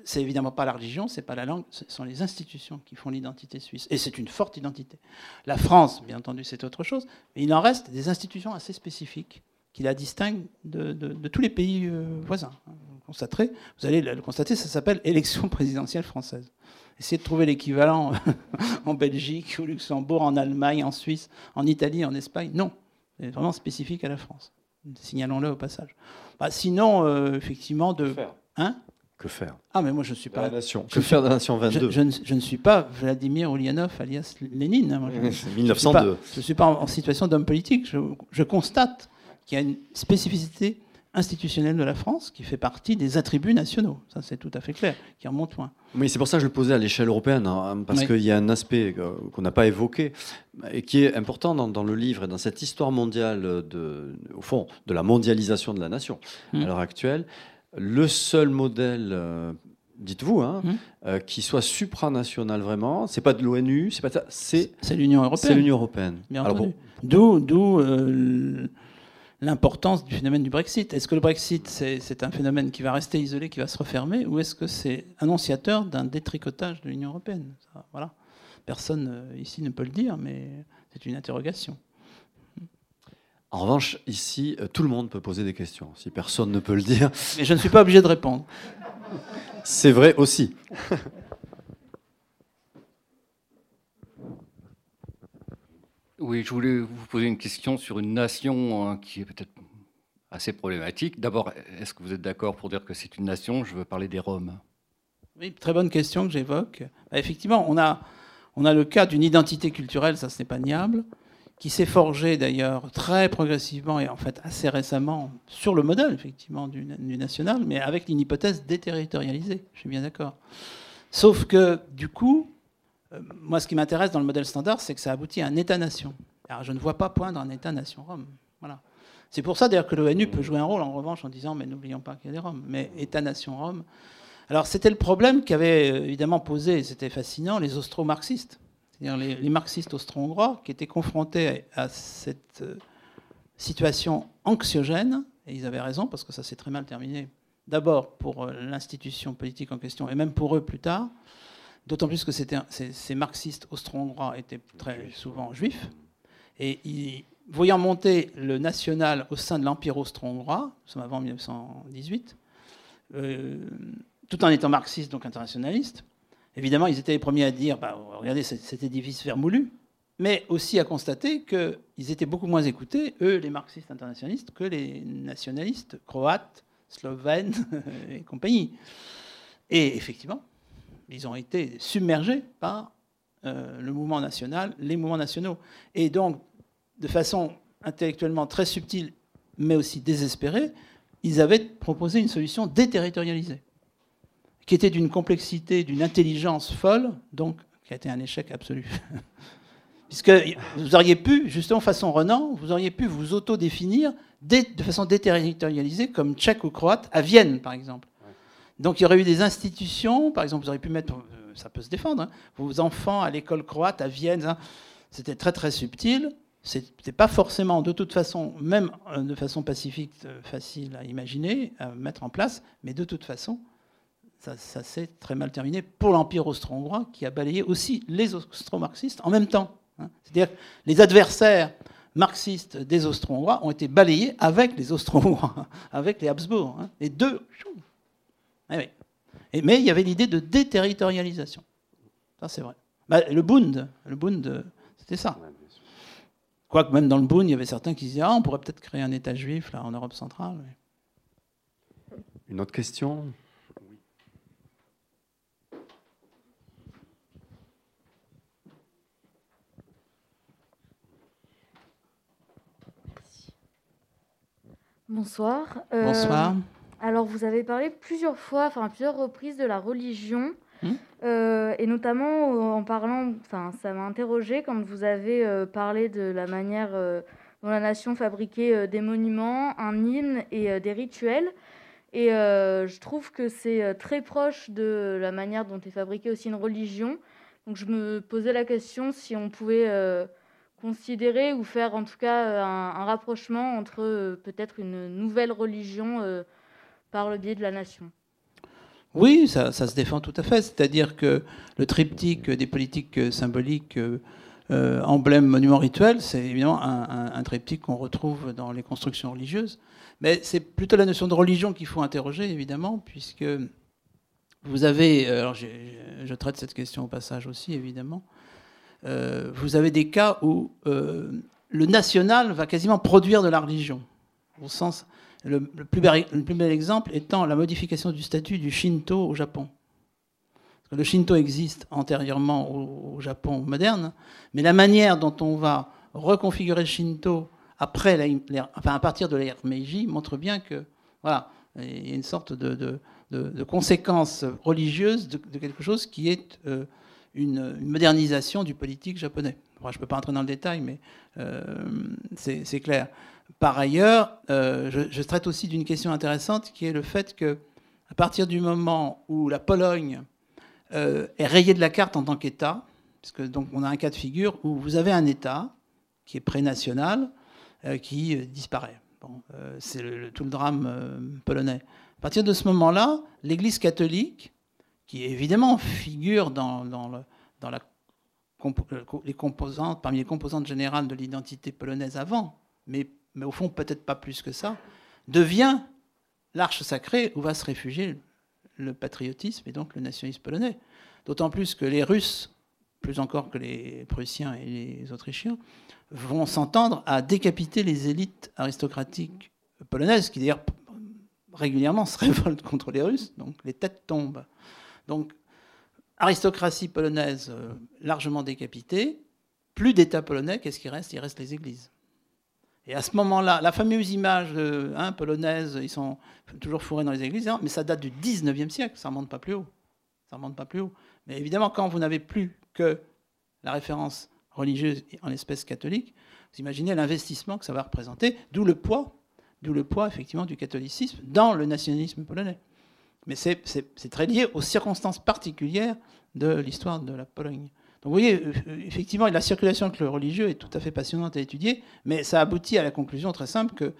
c'est évidemment pas la religion, c'est pas la langue, ce sont les institutions qui font l'identité suisse. Et c'est une forte identité. La France, bien entendu, c'est autre chose, mais il en reste des institutions assez spécifiques qui la distinguent de, tous les pays euh, voisins. Vous, constaterez, vous allez le constater, ça s'appelle élection présidentielle française. Essayez de trouver l'équivalent en Belgique, au Luxembourg, en Allemagne, en Suisse, en Italie, en Espagne. Non, c'est vraiment spécifique à la France. Signalons-le au passage. Bah, sinon, euh, effectivement, de. Hein? Que faire Ah, mais moi je ne suis pas. La nation. Que faire de la nation 22 je, ne, suis pas Vladimir Ulyanov alias Lénine. Hein, je, 1902. Je ne suis pas en, situation d'homme politique. Je, constate qu'il y a une spécificité institutionnelle de la France qui fait partie des attributs nationaux. Ça, c'est tout à fait clair, qui remonte loin. Oui, c'est pour ça que je le posais à l'échelle européenne, hein, parce qu'il y a un aspect qu'on n'a pas évoqué et qui est important dans, le livre et dans cette histoire mondiale, de, au fond, de la mondialisation de la nation à mmh. l'heure actuelle le seul modèle euh, dites-vous, hein, Mhm. euh, qui soit supranational vraiment. C'est pas de l'ONU, c'est pas ça, c'est l'Union c'est européenne. l'Union bon, D'où, d'où euh, l'importance du phénomène du Brexit. Est-ce que le Brexit, c'est, un phénomène qui va rester isolé, qui va se refermer, ou est-ce que c'est annonciateur d'un détricotage de l'Union européenne? Ça, Voilà. Personne ici ne peut le dire, mais c'est une interrogation. En revanche, ici, euh, tout le monde peut poser des questions. Si personne ne peut le dire, Mais je ne suis pas obligé de répondre. c'est vrai aussi. Oui, je voulais vous poser une question sur une nation hein, qui est peut-être assez problématique. D'abord, est-ce que vous êtes d'accord pour dire que c'est une nation? Je veux parler des Roms. Oui, très bonne question que j'évoque. Bah, effectivement, on a, on a le cas d'une identité culturelle, ça ce n'est pas niable, qui s'est forgée d'ailleurs très progressivement et en fait assez récemment sur le modèle effectivement du, du national, mais avec une hypothèse déterritorialisée, je suis bien d'accord. Sauf que du coup, euh, moi ce qui m'intéresse dans le modèle standard, c'est que ça aboutit à un État-nation. Alors je ne vois pas poindre un État-nation Rome. Voilà. C'est pour ça d'ailleurs que l'ONU peut jouer un rôle en revanche en disant mais n'oublions pas qu'il y a des Roms. Mais État-nation Rome, alors c'était le problème qu'avaient euh, évidemment posé, et c'était fascinant, les austro-marxistes, c'est-à-dire les, les marxistes austro-hongrois qui étaient confrontés à, à cette euh, situation anxiogène, et ils avaient raison parce que ça s'est très mal terminé, d'abord pour euh, l'institution politique en question, et même pour eux plus tard, d'autant plus que ces, ces marxistes austro-hongrois étaient très souvent juifs, et ils- voyant monter le national au sein de l'Empire austro-hongrois, nous sommes avant 1918, euh, tout en étant marxistes, donc internationalistes. Évidemment, ils étaient les premiers à dire, bah, regardez, cet édifice vermoulu, mais aussi à constater qu'ils étaient beaucoup moins écoutés, eux, les marxistes internationalistes, que les nationalistes croates, slovènes et compagnie. Et effectivement, ils ont été submergés par euh, le mouvement national, les mouvements nationaux. Et donc, de façon intellectuellement très subtile, mais aussi désespérée, ils avaient proposé une solution déterritorialisée, qui était d'une complexité, d'une intelligence folle, donc qui a été un échec absolu. Puisque vous auriez pu, justement, façon Renan, vous auriez pu vous autodéfinir dé- de façon déterritorialisée, comme tchèque ou croate, à Vienne, par exemple. Donc il y aurait eu des institutions, par exemple, vous auriez pu mettre, euh, ça peut se défendre, hein, vos enfants à l'école croate à Vienne, hein. c'était très très subtil. C'était pas forcément, de toute façon, même euh, de façon pacifique, euh, facile à imaginer, à mettre en place, mais de toute façon, ça, ça s'est très mal terminé pour l'Empire austro-hongrois qui a balayé aussi les austro-marxistes en même temps. hein. C'est-à-dire que les adversaires marxistes des austro-hongrois ont été balayés avec les austro-hongrois, avec les Habsbourg. hein. Les deux. Eh mais il y avait l'idée de déterritorialisation. Ça, c'est vrai. Bah, le Bund, le Bund, c'était ça. Quoique même dans le Bund, il y avait certains qui disaient ah, on pourrait peut-être créer un État juif là en Europe centrale. Une autre question? Bonsoir. Euh, Bonsoir. Alors, vous avez parlé plusieurs fois, enfin à plusieurs reprises de la religion, Hmm. euh, et notamment euh, en parlant, enfin, ça m'a interrogé quand vous avez euh, parlé de la manière dont la nation fabriquait des monuments, un hymne et des rituels. Et je trouve que c'est très proche de la manière dont est fabriquée aussi une religion. Donc, je me posais la question si on pouvait considérer ou faire en tout cas euh, un, rapprochement entre euh, peut-être une nouvelle religion euh, par le biais de la nation. Oui, ça, se défend tout à fait. C'est-à-dire que le triptyque des politiques symboliques, euh, emblème, monument, rituel, c'est évidemment un, un- triptyque qu'on retrouve dans les constructions religieuses. Mais c'est plutôt la notion de religion qu'il faut interroger, évidemment, puisque vous avez, alors je traite cette question au passage aussi, évidemment, euh, vous avez des cas où euh, le national va quasiment produire de la religion, au sens le, plus bel, exemple étant la modification du statut du Shinto au Japon. Le Shinto existe antérieurement au, Japon moderne, mais la manière dont on va reconfigurer le Shinto après enfin, à partir de l'ère Meiji montre bien que voilà, il y a une sorte de, de, de- de conséquence religieuse de quelque chose qui est euh, une, modernisation du politique japonais. Je ne peux pas entrer dans le détail, mais euh, c'est clair. Par ailleurs, euh, je, traite aussi d'une question intéressante qui est le fait que, À partir du moment où la Pologne euh, est rayée de la carte en tant qu'État, parce que donc on a un cas de figure où vous avez un État qui est pré-national qui disparaît. c'est tout le drame polonais. À partir de ce moment-là, l'Église catholique, qui évidemment figure dans, les composantes, parmi les composantes générales de l'identité polonaise avant, mais, mais au fond peut-être pas plus que ça, devient l'arche sacrée où va se réfugier le patriotisme et donc le nationalisme polonais. D'autant plus que les Russes, plus encore que les Prussiens et les Autrichiens, vont s'entendre à décapiter les élites aristocratiques polonaises, qui d'ailleurs régulièrement se révoltent contre les Russes, donc les têtes tombent. Donc, aristocratie polonaise euh, largement décapitée, plus d'État polonais, qu'est-ce qui reste? Il reste les églises. Et à ce moment-là, la fameuse image hein, polonaise, ils sont toujours fourrés dans les églises, hein, mais ça date du 19e siècle, ça ne remonte pas plus haut. Ça remonte pas plus haut. Mais évidemment, quand vous n'avez plus que la référence religieuse en espèce catholique, vous imaginez l'investissement que ça va représenter, d'où le poids, d'où le poids effectivement du catholicisme dans le nationalisme polonais. Mais c'est très lié aux circonstances particulières de l'histoire de la Pologne. Donc vous voyez, euh, effectivement, la circulation avec le religieux est tout à fait passionnante à étudier, mais ça aboutit à la conclusion très simple que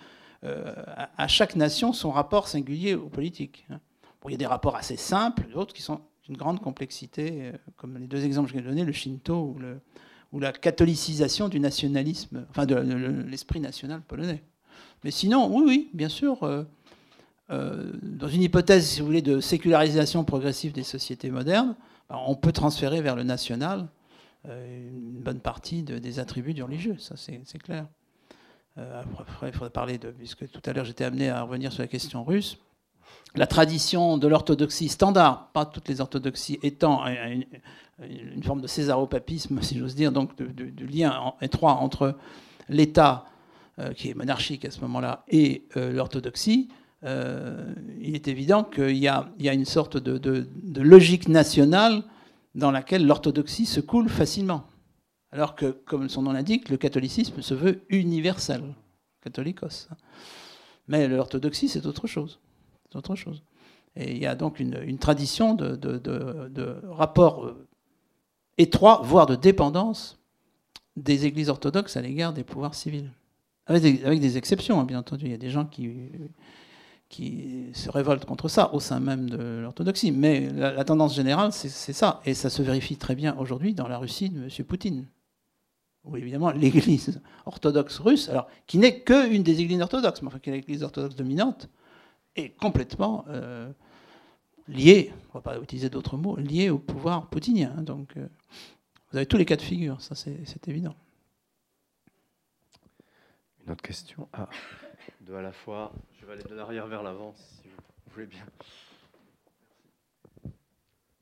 euh, à chaque nation son rapport singulier aux politiques. Hein. il y a des rapports assez simples, d'autres qui sont d'une grande complexité, euh, comme les deux exemples que j'ai donnés, le Shinto ou, la catholicisation du nationalisme, enfin de, l'esprit national polonais. Mais sinon, oui, oui, bien sûr, dans une hypothèse, si vous voulez, de sécularisation progressive des sociétés modernes, on peut transférer vers le national euh, une bonne partie des attributs du religieux, ça c'est clair. Euh, après, il faudrait parler de, puisque tout à l'heure j'étais amené à revenir sur la question russe, la tradition de l'orthodoxie standard, pas toutes les orthodoxies étant une, forme de césaropapisme, si j'ose dire, donc de, lien étroit entre l'État, euh, qui est monarchique à ce moment-là, et l'orthodoxie, euh, il est évident qu'il y, a une sorte de, logique nationale dans laquelle l'orthodoxie se coule facilement. Alors que, comme son nom l'indique, le catholicisme se veut universel, catholicos. Mais l'orthodoxie, c'est autre chose. Autre chose. Et il y a donc une, tradition de, rapport euh, étroit, voire de dépendance des églises orthodoxes à l'égard des pouvoirs civils. Avec des, avec des exceptions, hein, bien entendu. Il y a des gens qui, qui se révoltent contre ça au sein même de l'orthodoxie. Mais la, tendance générale, c'est ça. Et ça se vérifie très bien aujourd'hui dans la Russie de M. Poutine. Où évidemment l'église orthodoxe russe, alors qui n'est qu'une des églises orthodoxes, mais enfin qui est l'église orthodoxe dominante, est complètement euh, liée, on ne va pas utiliser d'autres mots, liée au pouvoir poutinien. Donc euh, vous avez tous les cas de figure, ça c'est évident. Une autre question Ah, deux à la fois aller de l'arrière vers l'avant, si vous voulez bien.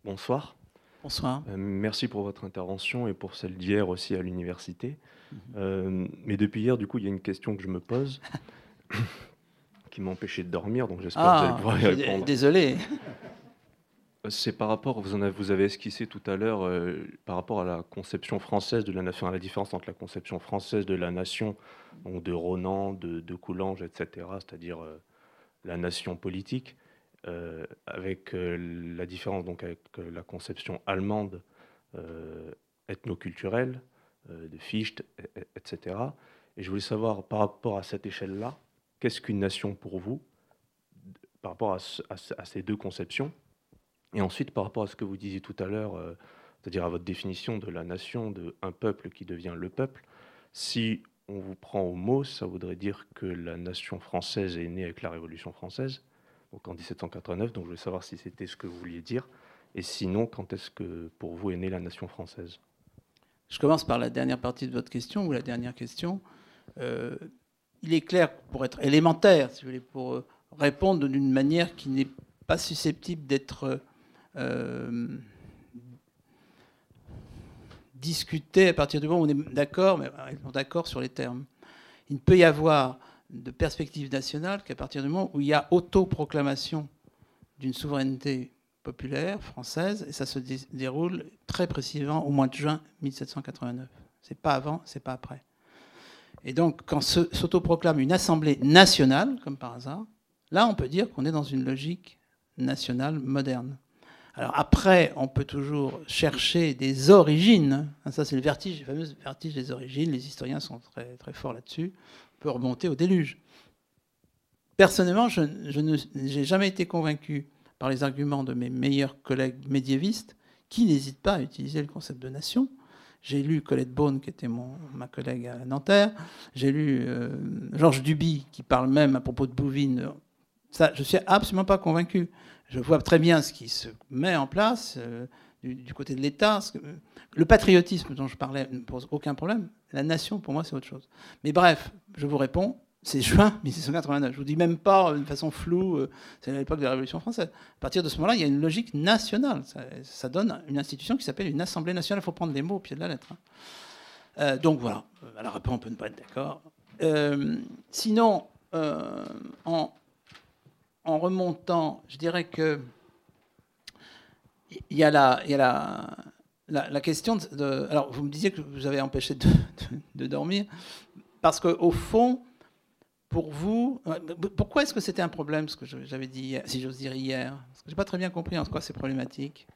Bonsoir. Bonsoir. Euh, merci pour votre intervention et pour celle d'hier aussi à l'université. Mhm. Euh, mais depuis hier, du coup, il y a une question que je me pose qui m'empêchait de dormir, donc j'espère que vous allez ah, pouvoir y répondre. Désolé. Euh, c'est par rapport, vous, en avez, esquissé tout à l'heure, par rapport à la conception française de la nation, à la différence entre la conception française de la nation donc de Ronan, de, de Coulanges, etc., c'est-à-dire euh, la nation politique, euh, avec euh, la différence donc avec la conception allemande ethnoculturelle de Fichte, etc. Et je voulais savoir, par rapport à cette échelle-là, qu'est-ce qu'une nation pour vous, par rapport à, ces deux conceptions Et ensuite, par rapport à ce que vous disiez tout à l'heure, c'est-à-dire à votre définition de la nation, de un peuple qui devient le peuple, si on vous prend au mot, ça voudrait dire que la nation française est née avec la Révolution française, donc en 1789. Donc je voulais savoir si c'était ce que vous vouliez dire. Et sinon, quand est-ce que pour vous est née la nation française? Je commence par la dernière partie de votre question, ou la dernière question. Euh, il est clair, pour être élémentaire, si vous voulez, pour répondre d'une manière qui n'est pas susceptible d'être euh, discuter à partir du moment où on est d'accord, mais on est d'accord sur les termes. Il ne peut y avoir de perspective nationale qu'à partir du moment où il y a autoproclamation d'une souveraineté populaire française, et ça se déroule très précisément au mois de juin 1789. C'est pas avant, c'est pas après. Et donc, quand s'autoproclame une assemblée nationale, comme par hasard, là, on peut dire qu'on est dans une logique nationale moderne. Alors après, on peut toujours chercher des origines. Hein, ça, c'est le vertige, le fameux vertige des origines. Les historiens sont très, très forts là-dessus. On peut remonter au déluge. Personnellement, je, n'ai jamais été convaincu par les arguments de mes meilleurs collègues médiévistes qui n'hésitent pas à utiliser le concept de nation. J'ai lu Colette Beaune, qui était mon, ma collègue à Nanterre. J'ai lu euh, Georges Duby, qui parle même à propos de Bouvines. Ça, je suis absolument pas convaincu. Je vois très bien ce qui se met en place euh, du, côté de l'État. Le patriotisme dont je parlais ne pose aucun problème. La nation, pour moi, c'est autre chose. Mais bref, je vous réponds, c'est juin 1689. Je vous dis même pas de façon floue, euh, c'est à l'époque de la Révolution française. À partir de ce moment-là, il y a une logique nationale. Ça, donne une institution qui s'appelle une Assemblée nationale. Il faut prendre les mots au pied de la lettre. Hein. Euh, donc voilà. Alors après, on peut ne pas être d'accord. sinon, en, en remontant, je dirais que il y a la, il y a la, la, question de, Alors, vous me disiez que vous avez empêché de, dormir, parce qu'au fond, pour vous, euh, pourquoi est-ce que c'était un problème, ce que j'avais dit, si j'ose dire hier? Parce que je n'ai pas très bien compris en quoi c'est problématique.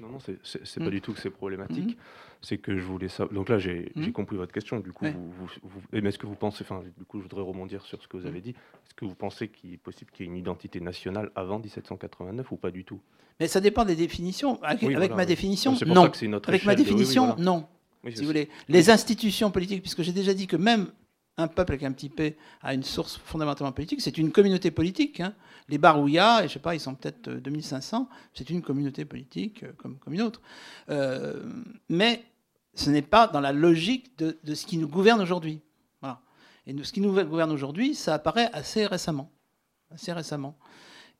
Non, non, c'est pas hmm. du tout que c'est problématique. Hmm. C'est que je voulais ça. Donc là, j'ai hmm. compris votre question. Du coup, vous, mais est-ce que vous pensez, enfin, du coup, je voudrais rebondir sur ce que vous avez dit. Est-ce que vous pensez qu'il est possible qu'il y ait une identité nationale avant 1789 ou pas du tout? Mais ça dépend des définitions. Avec, ma définition, non. avec ma définition, non. si vous voulez, les institutions politiques, puisque j'ai déjà dit que même un peuple avec un petit p a une source fondamentalement politique, c'est une communauté politique. Hein. Les Barouillas, je sais pas, ils sont peut-être 2500, euh, c'est une communauté politique euh, comme, comme une autre. Euh, mais ce n'est pas dans la logique de, ce qui nous gouverne aujourd'hui. Et ce qui nous gouverne aujourd'hui, ça apparaît assez récemment. Assez récemment.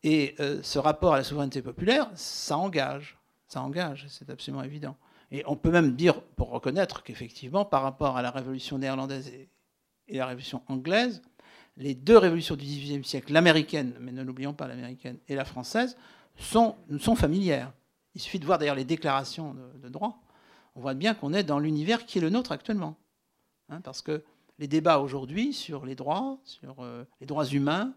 Et ce rapport à la souveraineté populaire, ça engage. Ça engage, c'est absolument évident. Et on peut même dire, pour reconnaître qu'effectivement, par rapport à la révolution néerlandaise et la révolution anglaise, les deux révolutions du XVIIIe siècle, l'américaine, mais ne l'oublions pas, l'américaine et la française, sont, sont familières. Il suffit de voir d'ailleurs les déclarations de, droit. On voit bien qu'on est dans l'univers qui est le nôtre actuellement. Hein, parce que les débats aujourd'hui sur les droits, sur euh, les droits humains,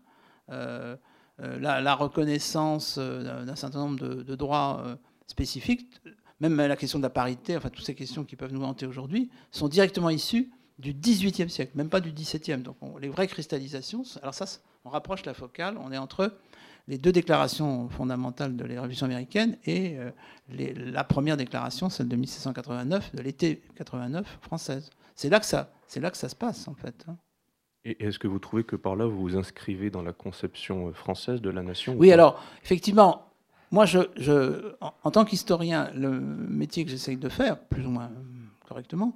euh, euh, la, reconnaissance d'un certain nombre de, droits spécifiques, même la question de la parité, enfin toutes ces questions qui peuvent nous hanter aujourd'hui, sont directement issues du XVIIIe siècle, même pas du XVIIe. Donc les vraies cristallisations, alors ça, on rapproche la focale, on est entre les deux déclarations fondamentales de la Révolution américaine et euh, la première déclaration, celle de 1789, de l'été 89 française. C'est là que ça, c'est là que ça se passe en fait. Hein. Et est-ce que vous trouvez que par là vous vous inscrivez dans la conception euh, française de la nation Oui, alors effectivement, moi, je, je en tant qu'historien, le métier que j'essaye de faire, plus ou moins correctement,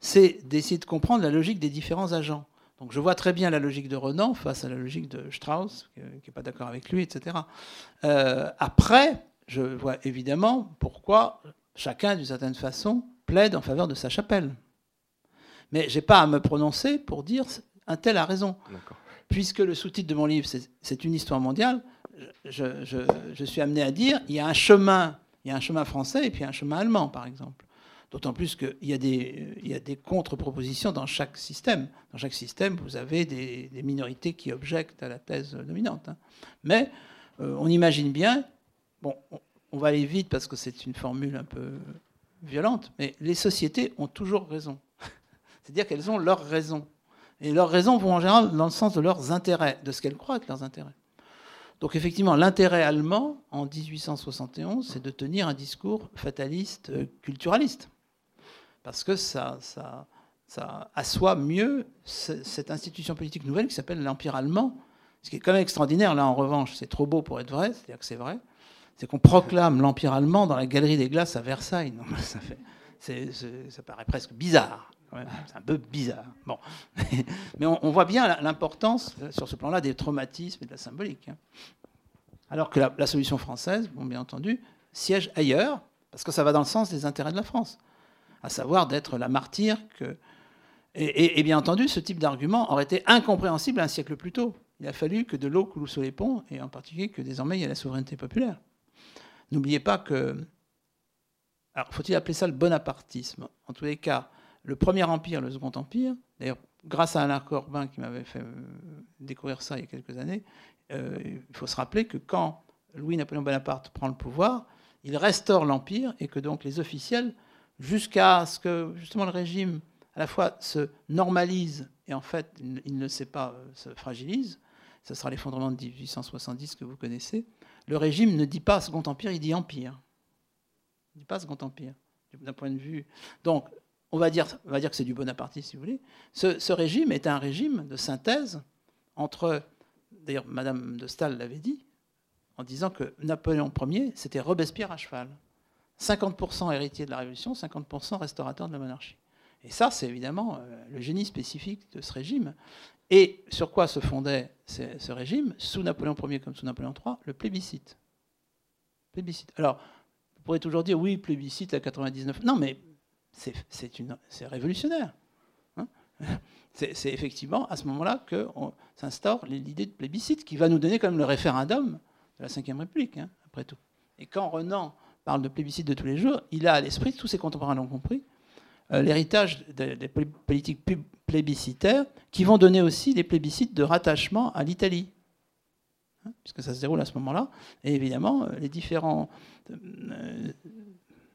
c'est d'essayer de comprendre la logique des différents agents. Donc je vois très bien la logique de Renan face à la logique de Strauss, qui n'est pas d'accord avec lui, etc. Euh, après, je vois évidemment pourquoi chacun, d'une certaine façon, plaide en faveur de sa chapelle. Mais je n'ai pas à me prononcer pour dire un tel a raison. Puisque le sous-titre de mon livre, c'est une histoire mondiale, je, je, suis amené à dire il y a un chemin, il y a un chemin français et puis un chemin allemand, par exemple. D'autant plus qu'il y a des contre-propositions dans chaque système. Dans chaque système, vous avez des, minorités qui objectent à la thèse dominante. Hein. Mais euh, on imagine bien, bon, on va aller vite parce que c'est une formule un peu violente, mais les sociétés ont toujours raison. C'est-à-dire qu'elles ont leurs raisons. Et leurs raisons vont en général dans le sens de leurs intérêts, de ce qu'elles croient être leurs intérêts. Donc effectivement, l'intérêt allemand en 1871, c'est de tenir un discours fataliste, euh, culturaliste parce que ça, ça, ça assoit mieux cette institution politique nouvelle qui s'appelle l'Empire allemand. Ce qui est quand même extraordinaire, là en revanche, c'est trop beau pour être vrai, c'est-à-dire que c'est vrai, c'est qu'on proclame l'Empire allemand dans la galerie des glaces à Versailles. Ça, fait, ça paraît presque bizarre. C'est un peu bizarre. Bon. Mais on, voit bien l'importance, sur ce plan-là, des traumatismes et de la symbolique. Hein. Alors que la, la, solution française, bon, bien entendu, siège ailleurs, parce que ça va dans le sens des intérêts de la France à savoir d'être la martyre que... Et, bien entendu, ce type d'argument aurait été incompréhensible un siècle plus tôt. Il a fallu que de l'eau coule sous les ponts, et en particulier que désormais il y ait la souveraineté populaire. N'oubliez pas que... Alors, faut-il appeler ça le bonapartisme? En tous les cas, le premier empire, le second empire, d'ailleurs, grâce à Alain Corbin qui m'avait fait euh, découvrir ça il y a quelques années, euh, il faut se rappeler que quand Louis-Napoléon Bonaparte prend le pouvoir, il restaure l'Empire et que donc les officiels, jusqu'à ce que justement le régime à la fois se normalise et en fait il ne sait pas, euh, se fragilise, ce sera l'effondrement de 1870 que vous connaissez, le régime ne dit pas Second Empire, il dit Empire. Il ne dit pas Second Empire, d'un point de vue. Donc, on va dire, que c'est du bonapartisme, si vous voulez. Ce, régime est un régime de synthèse entre. D'ailleurs, Madame de Staël l'avait dit, en disant que Napoléon Ier, c'était Robespierre à cheval. 50% héritier de la Révolution, 50% restaurateur de la monarchie. Et ça, c'est évidemment euh, le génie spécifique de ce régime. Et sur quoi se fondait ce régime, sous Napoléon Ier comme sous Napoléon III Le plébiscite. Plébiscite. Alors, vous pourrez toujours dire, oui, plébiscite à 99. Non, mais c'est révolutionnaire. Hein. c'est effectivement à ce moment-là que s'instaure l'idée de plébiscite, qui va nous donner quand le référendum de la Ve République, hein, après tout. Et quand Renan parle de plébiscite de tous les jours, il a à l'esprit, tous ses contemporains l'ont compris, euh, l'héritage des politiques plébiscitaires qui vont donner aussi des plébiscites de rattachement à l'Italie, hein, puisque ça se déroule à ce moment-là. Et évidemment, euh, les euh,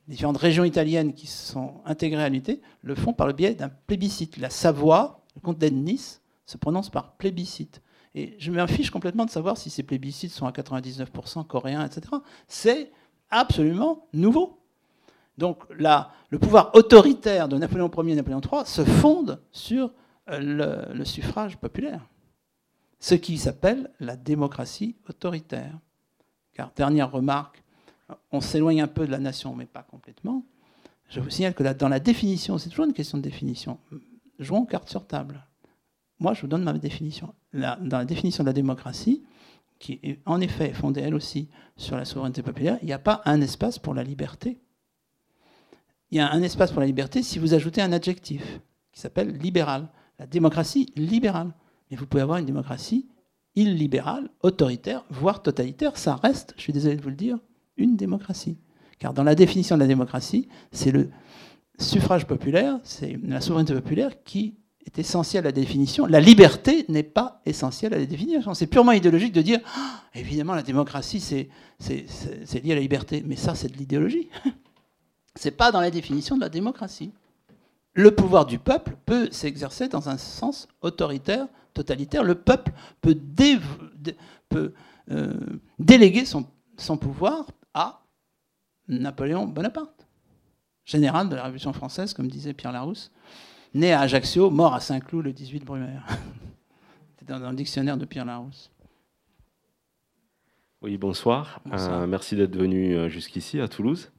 différentes régions italiennes qui sont intégrées à l'unité le font par le biais d'un plébiscite. La Savoie, le comte d'Ennis, se prononce par plébiscite. Et je m'en fiche complètement de savoir si ces plébiscites sont à 99% coréens, etc. C'est absolument nouveau. Donc là, le pouvoir autoritaire de Napoléon Ier et Napoléon III se fonde sur euh, le, suffrage populaire, ce qui s'appelle la démocratie autoritaire. Car, dernière remarque, on s'éloigne un peu de la nation, mais pas complètement. Je vous signale que dans la définition, c'est toujours une question de définition. Jouons carte sur table. Moi, je vous donne ma définition. dans la définition de la démocratie, qui est en effet fondée elle aussi sur la souveraineté populaire, il n'y a pas un espace pour la liberté il y a un espace pour la liberté si vous ajoutez un adjectif qui s'appelle libéral. La démocratie libérale. Mais vous pouvez avoir une démocratie illibérale, autoritaire, voire totalitaire. Ça reste, je suis désolé de vous le dire, une démocratie. Car dans la définition de la démocratie, c'est le suffrage populaire, c'est la souveraineté populaire qui est essentielle à la définition. La liberté n'est pas essentielle à la définition. C'est purement idéologique de dire, ah, évidemment, la démocratie, c'est lié à la liberté. Mais ça, c'est de l'idéologie. Ce n'est pas dans la définition de la démocratie. Le pouvoir du peuple peut s'exercer dans un sens autoritaire, totalitaire. Le peuple peut, euh, déléguer son, pouvoir à Napoléon Bonaparte, général de la Révolution française, comme disait Pierre Larousse, né à Ajaccio, mort à Saint-Cloud le 18 Brumaire. C'était dans le dictionnaire de Pierre Larousse. Oui, bonsoir. Euh, merci d'être venu euh, jusqu'ici, à Toulouse.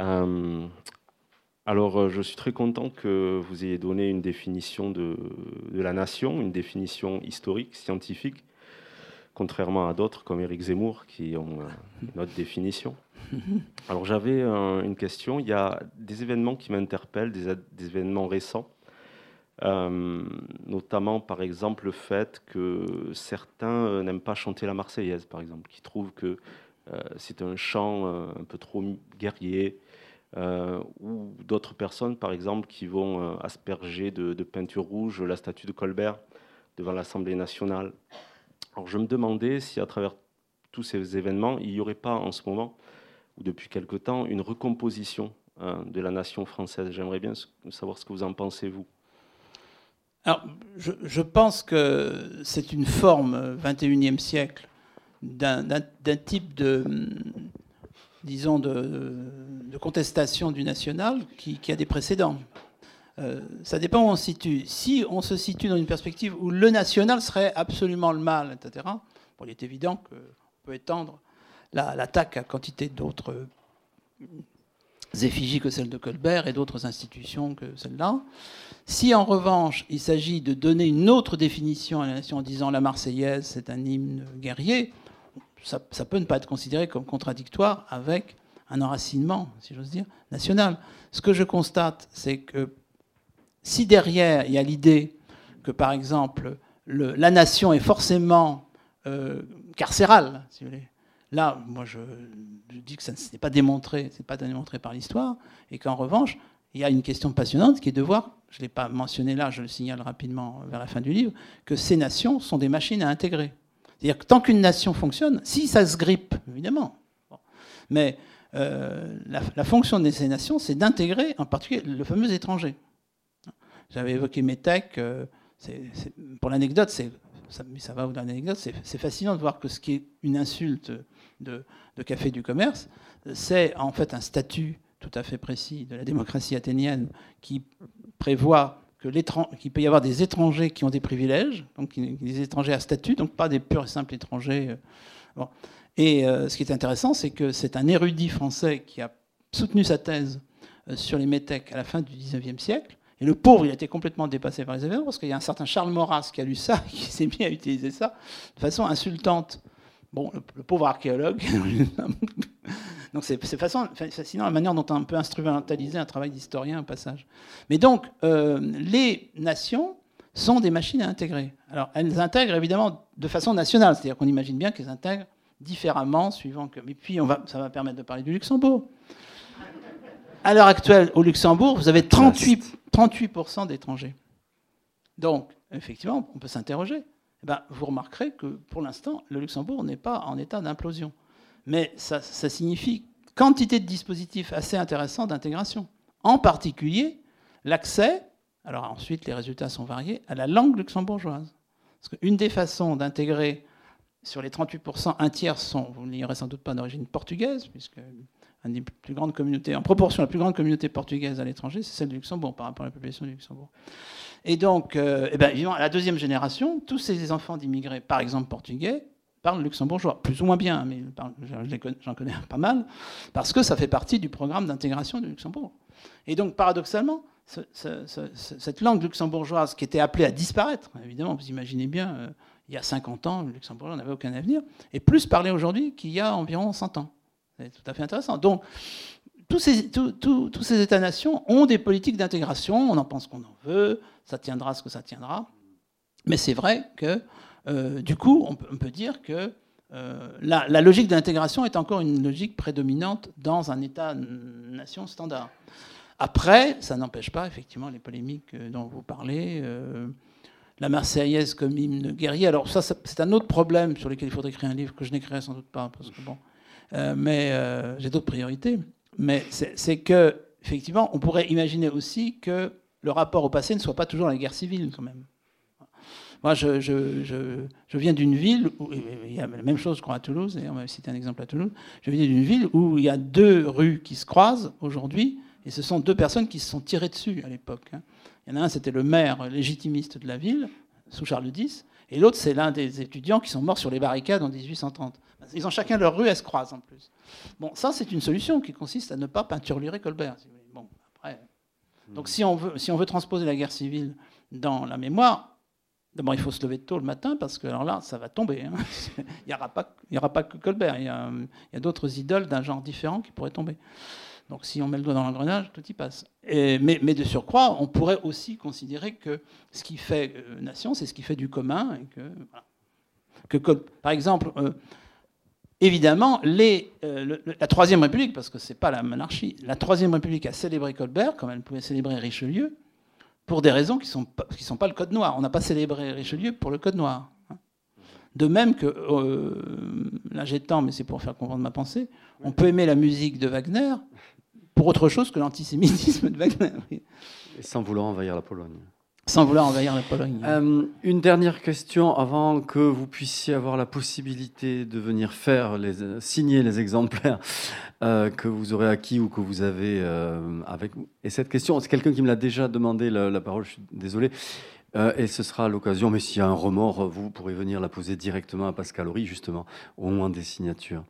Euh, alors, je suis très content que vous ayez donné une définition de, la nation, une définition historique, scientifique, contrairement à d'autres comme Éric Zemmour qui ont une autre définition. Alors, j'avais une question. Il y a des événements qui m'interpellent, des, événements récents, notamment par exemple le fait que certains n'aiment pas chanter la Marseillaise, par exemple, qui trouvent que c'est un chant un peu trop guerrier, euh, ou d'autres personnes, par exemple, qui vont euh, asperger de, peinture rouge la statue de Colbert devant l'Assemblée nationale. Alors je me demandais si à travers tous ces événements, il n'y aurait pas en ce moment, ou depuis quelque temps, une recomposition hein, de la nation française. J'aimerais bien savoir ce que vous en pensez, vous. Alors, je, pense que c'est une forme 21e siècle d'un type de, disons, de, contestation du national qui, a des précédents. Euh, ça dépend où on se situe. Si on se situe dans une perspective où le national serait absolument le mal, etc., bon, il est évident qu'on peut étendre l'attaque à quantité d'autres effigies que celle de Colbert et d'autres institutions que celle-là. Si en revanche il s'agit de donner une autre définition à la nation en disant la Marseillaise c'est un hymne guerrier, ça, peut ne pas être considéré comme contradictoire avec un enracinement, si j'ose dire, national. Ce que je constate, c'est que si derrière il y a l'idée que, par exemple, la nation est forcément euh, carcérale, si vous voulez, là, moi, je, dis que ça n'est pas démontré, c'est pas démontré par l'histoire, et qu'en revanche, il y a une question passionnante qui est de voir, je ne l'ai pas mentionné là, je le signale rapidement vers la fin du livre, que ces nations sont des machines à intégrer. C'est-à-dire que tant qu'une nation fonctionne, si ça se grippe, évidemment, mais euh, la, fonction de ces nations, c'est d'intégrer en particulier le fameux étranger. J'avais évoqué Metec, euh, pour l'anecdote, ça, ça va au l'anecdote, c'est fascinant de voir que ce qui est une insulte de, café du commerce, c'est en fait un statut tout à fait précis de la démocratie athénienne qui prévoit qu'il peut y avoir des étrangers qui ont des privilèges, donc des étrangers à statut, donc pas des purs et simples étrangers. Euh, et euh, ce qui est intéressant, c'est que c'est un érudit français qui a soutenu sa thèse euh, sur les métèques à la fin du XIXe siècle. Et le pauvre, il a été complètement dépassé par les événements, parce qu'il y a un certain Charles Maurras qui a lu ça, qui s'est mis à utiliser ça de façon insultante. Bon, le pauvre archéologue Donc c'est fascinant la manière dont on peut instrumentaliser un travail d'historien au passage. Mais donc, euh, les nations sont des machines à intégrer. Alors, elles intègrent évidemment de façon nationale, c'est-à-dire qu'on imagine bien qu'elles intègrent différemment, suivant que. Mais puis, on va, ça va permettre de parler du Luxembourg. À l'heure actuelle, au Luxembourg, vous avez 38, 38% d'étrangers. Donc, effectivement, on peut s'interroger. Eh ben, vous remarquerez que pour l'instant, le Luxembourg n'est pas en état d'implosion mais ça, signifie quantité de dispositifs assez intéressants d'intégration. En particulier, l'accès, alors ensuite les résultats sont variés, à la langue luxembourgeoise. Parce qu'une des façons d'intégrer sur les 38%, un tiers sont, vous n'ignorez sans doute pas d'origine portugaise, puisque plus en proportion, la plus grande communauté portugaise à l'étranger, c'est celle du Luxembourg par rapport à la population du Luxembourg. Et donc, euh, eh ben, évidemment, à la deuxième génération, tous ces enfants d'immigrés, par exemple portugais, parlent luxembourgeois, plus ou moins bien, mais j'en connais pas mal, parce que ça fait partie du programme d'intégration du Luxembourg. Et donc, paradoxalement, cette langue luxembourgeoise qui était appelée à disparaître, évidemment, vous imaginez bien, euh, il y a 50 ans, le luxembourgeois n'avait aucun avenir, est plus parlé aujourd'hui qu'il y a environ 100 ans. C'est tout à fait intéressant. Donc, tous ces, tous ces États-nations ont des politiques d'intégration, on en pense qu'on en veut, ça tiendra ce que ça tiendra, mais c'est vrai que euh, du coup, on peut, dire que euh, la, logique d'intégration est encore une logique prédominante dans un État-nation standard. Après, ça n'empêche pas effectivement les polémiques euh, dont vous parlez. la Marseillaise comme hymne guerrier. Alors ça, c'est un autre problème sur lequel il faudrait écrire un livre que je n'écrirai sans doute pas, parce que bon, mais j'ai d'autres priorités. Mais c'est que effectivement, on pourrait imaginer aussi que le rapport au passé ne soit pas toujours la guerre civile quand même. Moi, je, viens d'une ville où il y a la même chose, crois, à Toulouse, et on va citer un exemple à Toulouse. Je viens d'une ville où il y a deux rues qui se croisent aujourd'hui, et ce sont deux personnes qui se sont tirées dessus à l'époque. Hein. Il y en a un, c'était le maire légitimiste de la ville, sous Charles X, et l'autre, c'est l'un des étudiants qui sont morts sur les barricades en 1830. Ils ont chacun leur rue, elles se croisent en plus. Bon, ça, c'est une solution qui consiste à ne pas peinturlurer Colbert. Bon, après. Donc, si on, veut, si on veut transposer la guerre civile dans la mémoire, D'abord, il faut se lever tôt le matin parce que alors là, ça va tomber. Hein. il n'y aura, aura pas que Colbert. Il y a, d'autres idoles d'un genre différent qui pourraient tomber. Donc, si on met le doigt dans l'engrenage, tout y passe. mais, de surcroît, on pourrait aussi considérer que ce qui fait euh, nation, c'est ce qui fait du commun. Et que, que, par exemple, euh, évidemment, les, euh, la Troisième République, parce que ce n'est pas la monarchie, la Troisième République a célébré Colbert comme elle pouvait célébrer Richelieu pour des raisons qui ne sont, pas, sont pas le Code noir. On n'a pas célébré Richelieu pour le Code noir. Hein. De même que, euh, là j'étends, mais c'est pour faire comprendre ma pensée, on peut aimer la musique de Wagner pour autre chose que l'antisémitisme de Wagner. Et sans vouloir envahir la Pologne sans vouloir envahir la Pologne. Euh, une dernière question avant que vous puissiez avoir la possibilité de venir faire les, signer les exemplaires euh, que vous aurez acquis ou que vous avez euh, avec vous. Et cette question, c'est quelqu'un qui me l'a déjà demandé la, parole, je suis désolé. et ce sera l'occasion, mais s'il y a un remords, vous pourrez venir la poser directement à Pascal Horry, justement, au moins des signatures.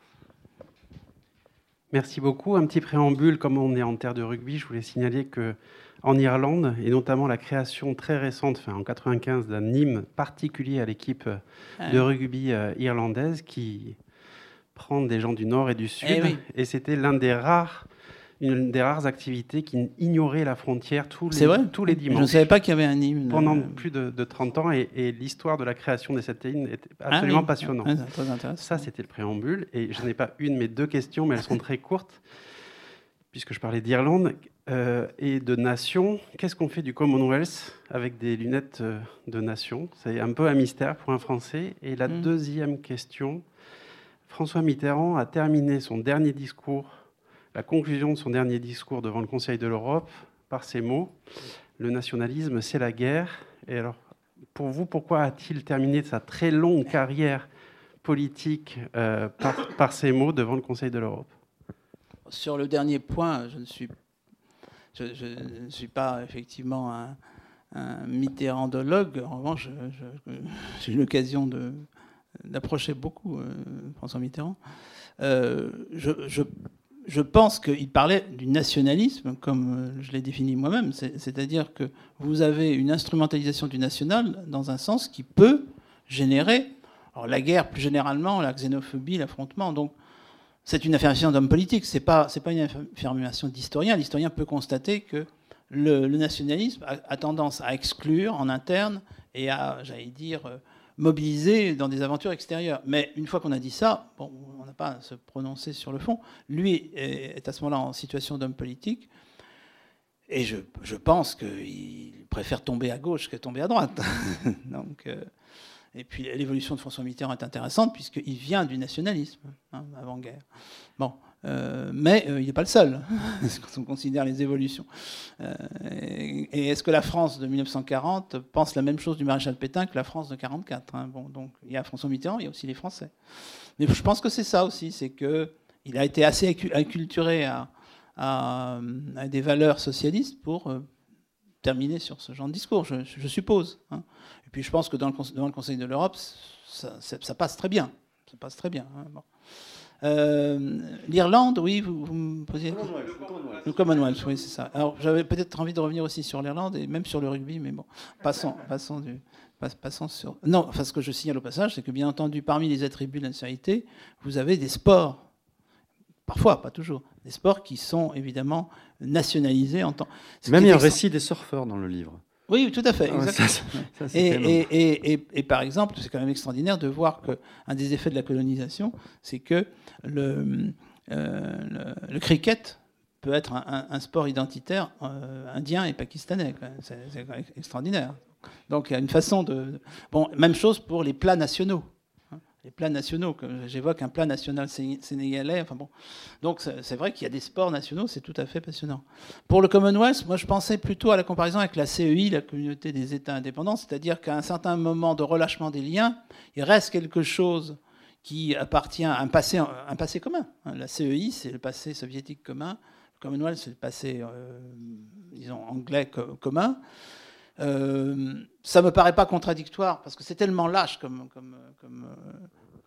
Merci beaucoup. Un petit préambule, comme on est en terre de rugby, je voulais signaler que en Irlande, et notamment la création très récente, enfin, en 95, d'un hymne particulier à l'équipe de rugby euh, irlandaise qui prend des gens du nord et du sud. Eh et c'était l'un des rares une des rares activités qui ignorait la frontière tous les, tous les dimanches. Je ne savais pas qu'il y avait un hymne. Pendant euh, plus de, 30 ans, et, l'histoire de la création de cette hymne est ah absolument passionnante. Ça, c'était le préambule. Et je n'ai pas une, mais deux questions, mais elles sont très courtes. puisque je parlais d'Irlande euh, et de nation, qu'est-ce qu'on fait du Commonwealth avec des lunettes euh, de nation? C'est un peu un mystère pour un Français. Et la mm. deuxième question, François Mitterrand a terminé son dernier discours, la conclusion de son dernier discours devant le Conseil de l'Europe par ces mots Le nationalisme, c'est la guerre. Et alors, pour vous, pourquoi a-t-il terminé sa très longue carrière politique euh, par, ces mots devant le Conseil de l'Europe? Sur le dernier point, je ne suis, pas effectivement un, un mitterrandologue. En revanche, j'ai eu l'occasion d'approcher beaucoup euh, François Mitterrand. Euh, je pense qu'il parlait du nationalisme, comme euh, je l'ai défini moi-même, c'est-à-dire que vous avez une instrumentalisation du national dans un sens qui peut générer alors, la guerre plus généralement, la xénophobie, l'affrontement. Donc c'est une affirmation d'homme politique, c'est pas pas une affirmation d'historien. L'historien peut constater que le, nationalisme a, tendance à exclure en interne et à, j'allais dire, mobilisé dans des aventures extérieures. Mais une fois qu'on a dit ça, bon, on n'a pas à se prononcer sur le fond. Lui est à ce moment-là en situation d'homme politique. Et je, je pense qu'il préfère tomber à gauche que tomber à droite. Donc, euh, et puis l'évolution de François Mitterrand est intéressante puisqu'il vient du nationalisme hein, avant-guerre. Bon, euh, mais euh, il n'est pas le seul quand on considère les évolutions. Euh, et, est-ce que la France de 1940 pense la même chose du maréchal Pétain que la France de 1944 hein? Bon, donc il y a François Mitterrand, il y a aussi les Français. Mais je pense que c'est ça aussi, c'est que il a été assez acculturé à, des valeurs socialistes pour terminer sur ce genre de discours, je, suppose. Hein. Et puis je pense que dans le, Conseil de l'Europe, ça, passe très bien. Ça passe très bien. Bon. Euh, L'Irlande, oui, vous, me posiez. Le Commonwealth. Le Commonwealth, oui, c'est ça. Alors, j'avais peut-être envie de revenir aussi sur l'Irlande et même sur le rugby, mais bon, passons, passons, du, passons sur. Non, enfin, ce que je signale au passage, c'est que bien entendu, parmi les attributs de la nationalité, vous avez des sports, parfois, pas toujours, des sports qui sont évidemment nationalisés en temps. Même il y a un récit des surfeurs dans le livre. Oui, tout à fait. et, par exemple, c'est quand même extraordinaire de voir qu'un des effets de la colonisation, c'est que le, euh, le, cricket peut être un, sport identitaire euh, indien et pakistanais. C'est extraordinaire. Donc il y a une façon de... Bon, même chose pour les plats nationaux les plats nationaux. J'évoque un plat national sénégalais. Enfin bon. Donc c'est vrai qu'il y a des sports nationaux, c'est tout à fait passionnant. Pour le Commonwealth, moi je pensais plutôt à la comparaison avec la CEI, la communauté des États indépendants, c'est-à-dire qu'à un certain moment de relâchement des liens, il reste quelque chose qui appartient à un passé, un passé commun. La CEI, c'est le passé soviétique commun. Le Commonwealth, c'est le passé, euh, disons, anglais commun. Euh, ça me paraît pas contradictoire parce que c'est tellement lâche comme, comme, comme,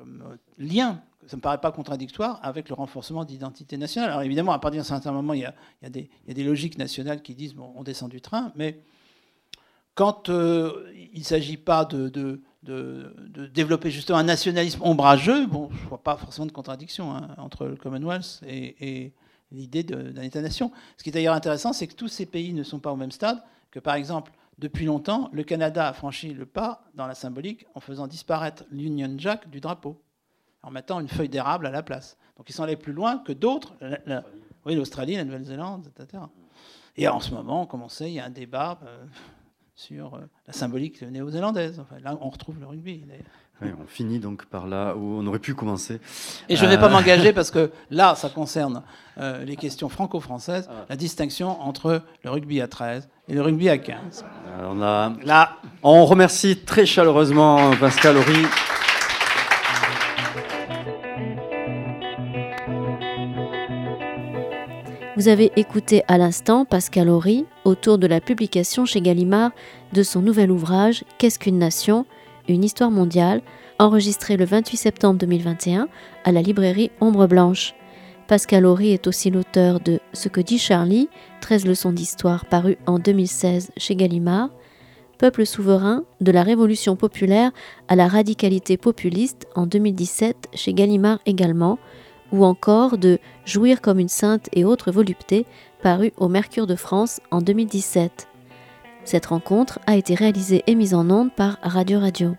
euh, euh, lien, ça me paraît pas contradictoire avec le renforcement d'identité nationale. Alors évidemment, à partir d'un certain moment, il y, a, des, logiques nationales qui disent on descend du train, mais quand il ne s'agit pas de, développer justement un nationalisme ombrageux, bon, je ne vois pas forcément de contradiction hein, entre le Commonwealth et l'idée d'un État-nation. Ce qui est d'ailleurs intéressant, c'est que tous ces pays ne sont pas au même stade, que par exemple depuis longtemps, le Canada a franchi le pas dans la symbolique en faisant disparaître l'Union Jack du drapeau, en mettant une feuille d'érable à la place. Donc ils sont allés plus loin que d'autres, l'Australie, la Nouvelle-Zélande, etc. Et en ce moment, on sait, il y a un débat euh, sur euh, la symbolique néo-zélandaise. là, on retrouve le rugby. On finit donc par là où on aurait pu commencer. Et je ne vais pas euh, m'engager parce que là, ça concerne les questions franco-françaises, ah. la distinction entre le rugby à 13 et le rugby à 15. On, a... Là. on remercie très chaleureusement Pascal Horry. Vous avez écouté à l'instant Pascal Horry autour de la publication chez Gallimard de son nouvel ouvrage Qu'est-ce qu'une nation Une histoire mondiale, enregistré le 28 septembre 2021 à la librairie Ombre Blanche. Pascal Horry est aussi l'auteur de Ce que dit Charlie, 13 leçons d'histoire paru en 2016 chez Gallimard, Peuple souverain, de la révolution populaire à la radicalité populiste en 2017 chez Gallimard également, ou encore de Jouir comme une sainte et autres voluptés paru au Mercure de France en 2017. Cette rencontre a été réalisée et mise en onde par Radio Radio.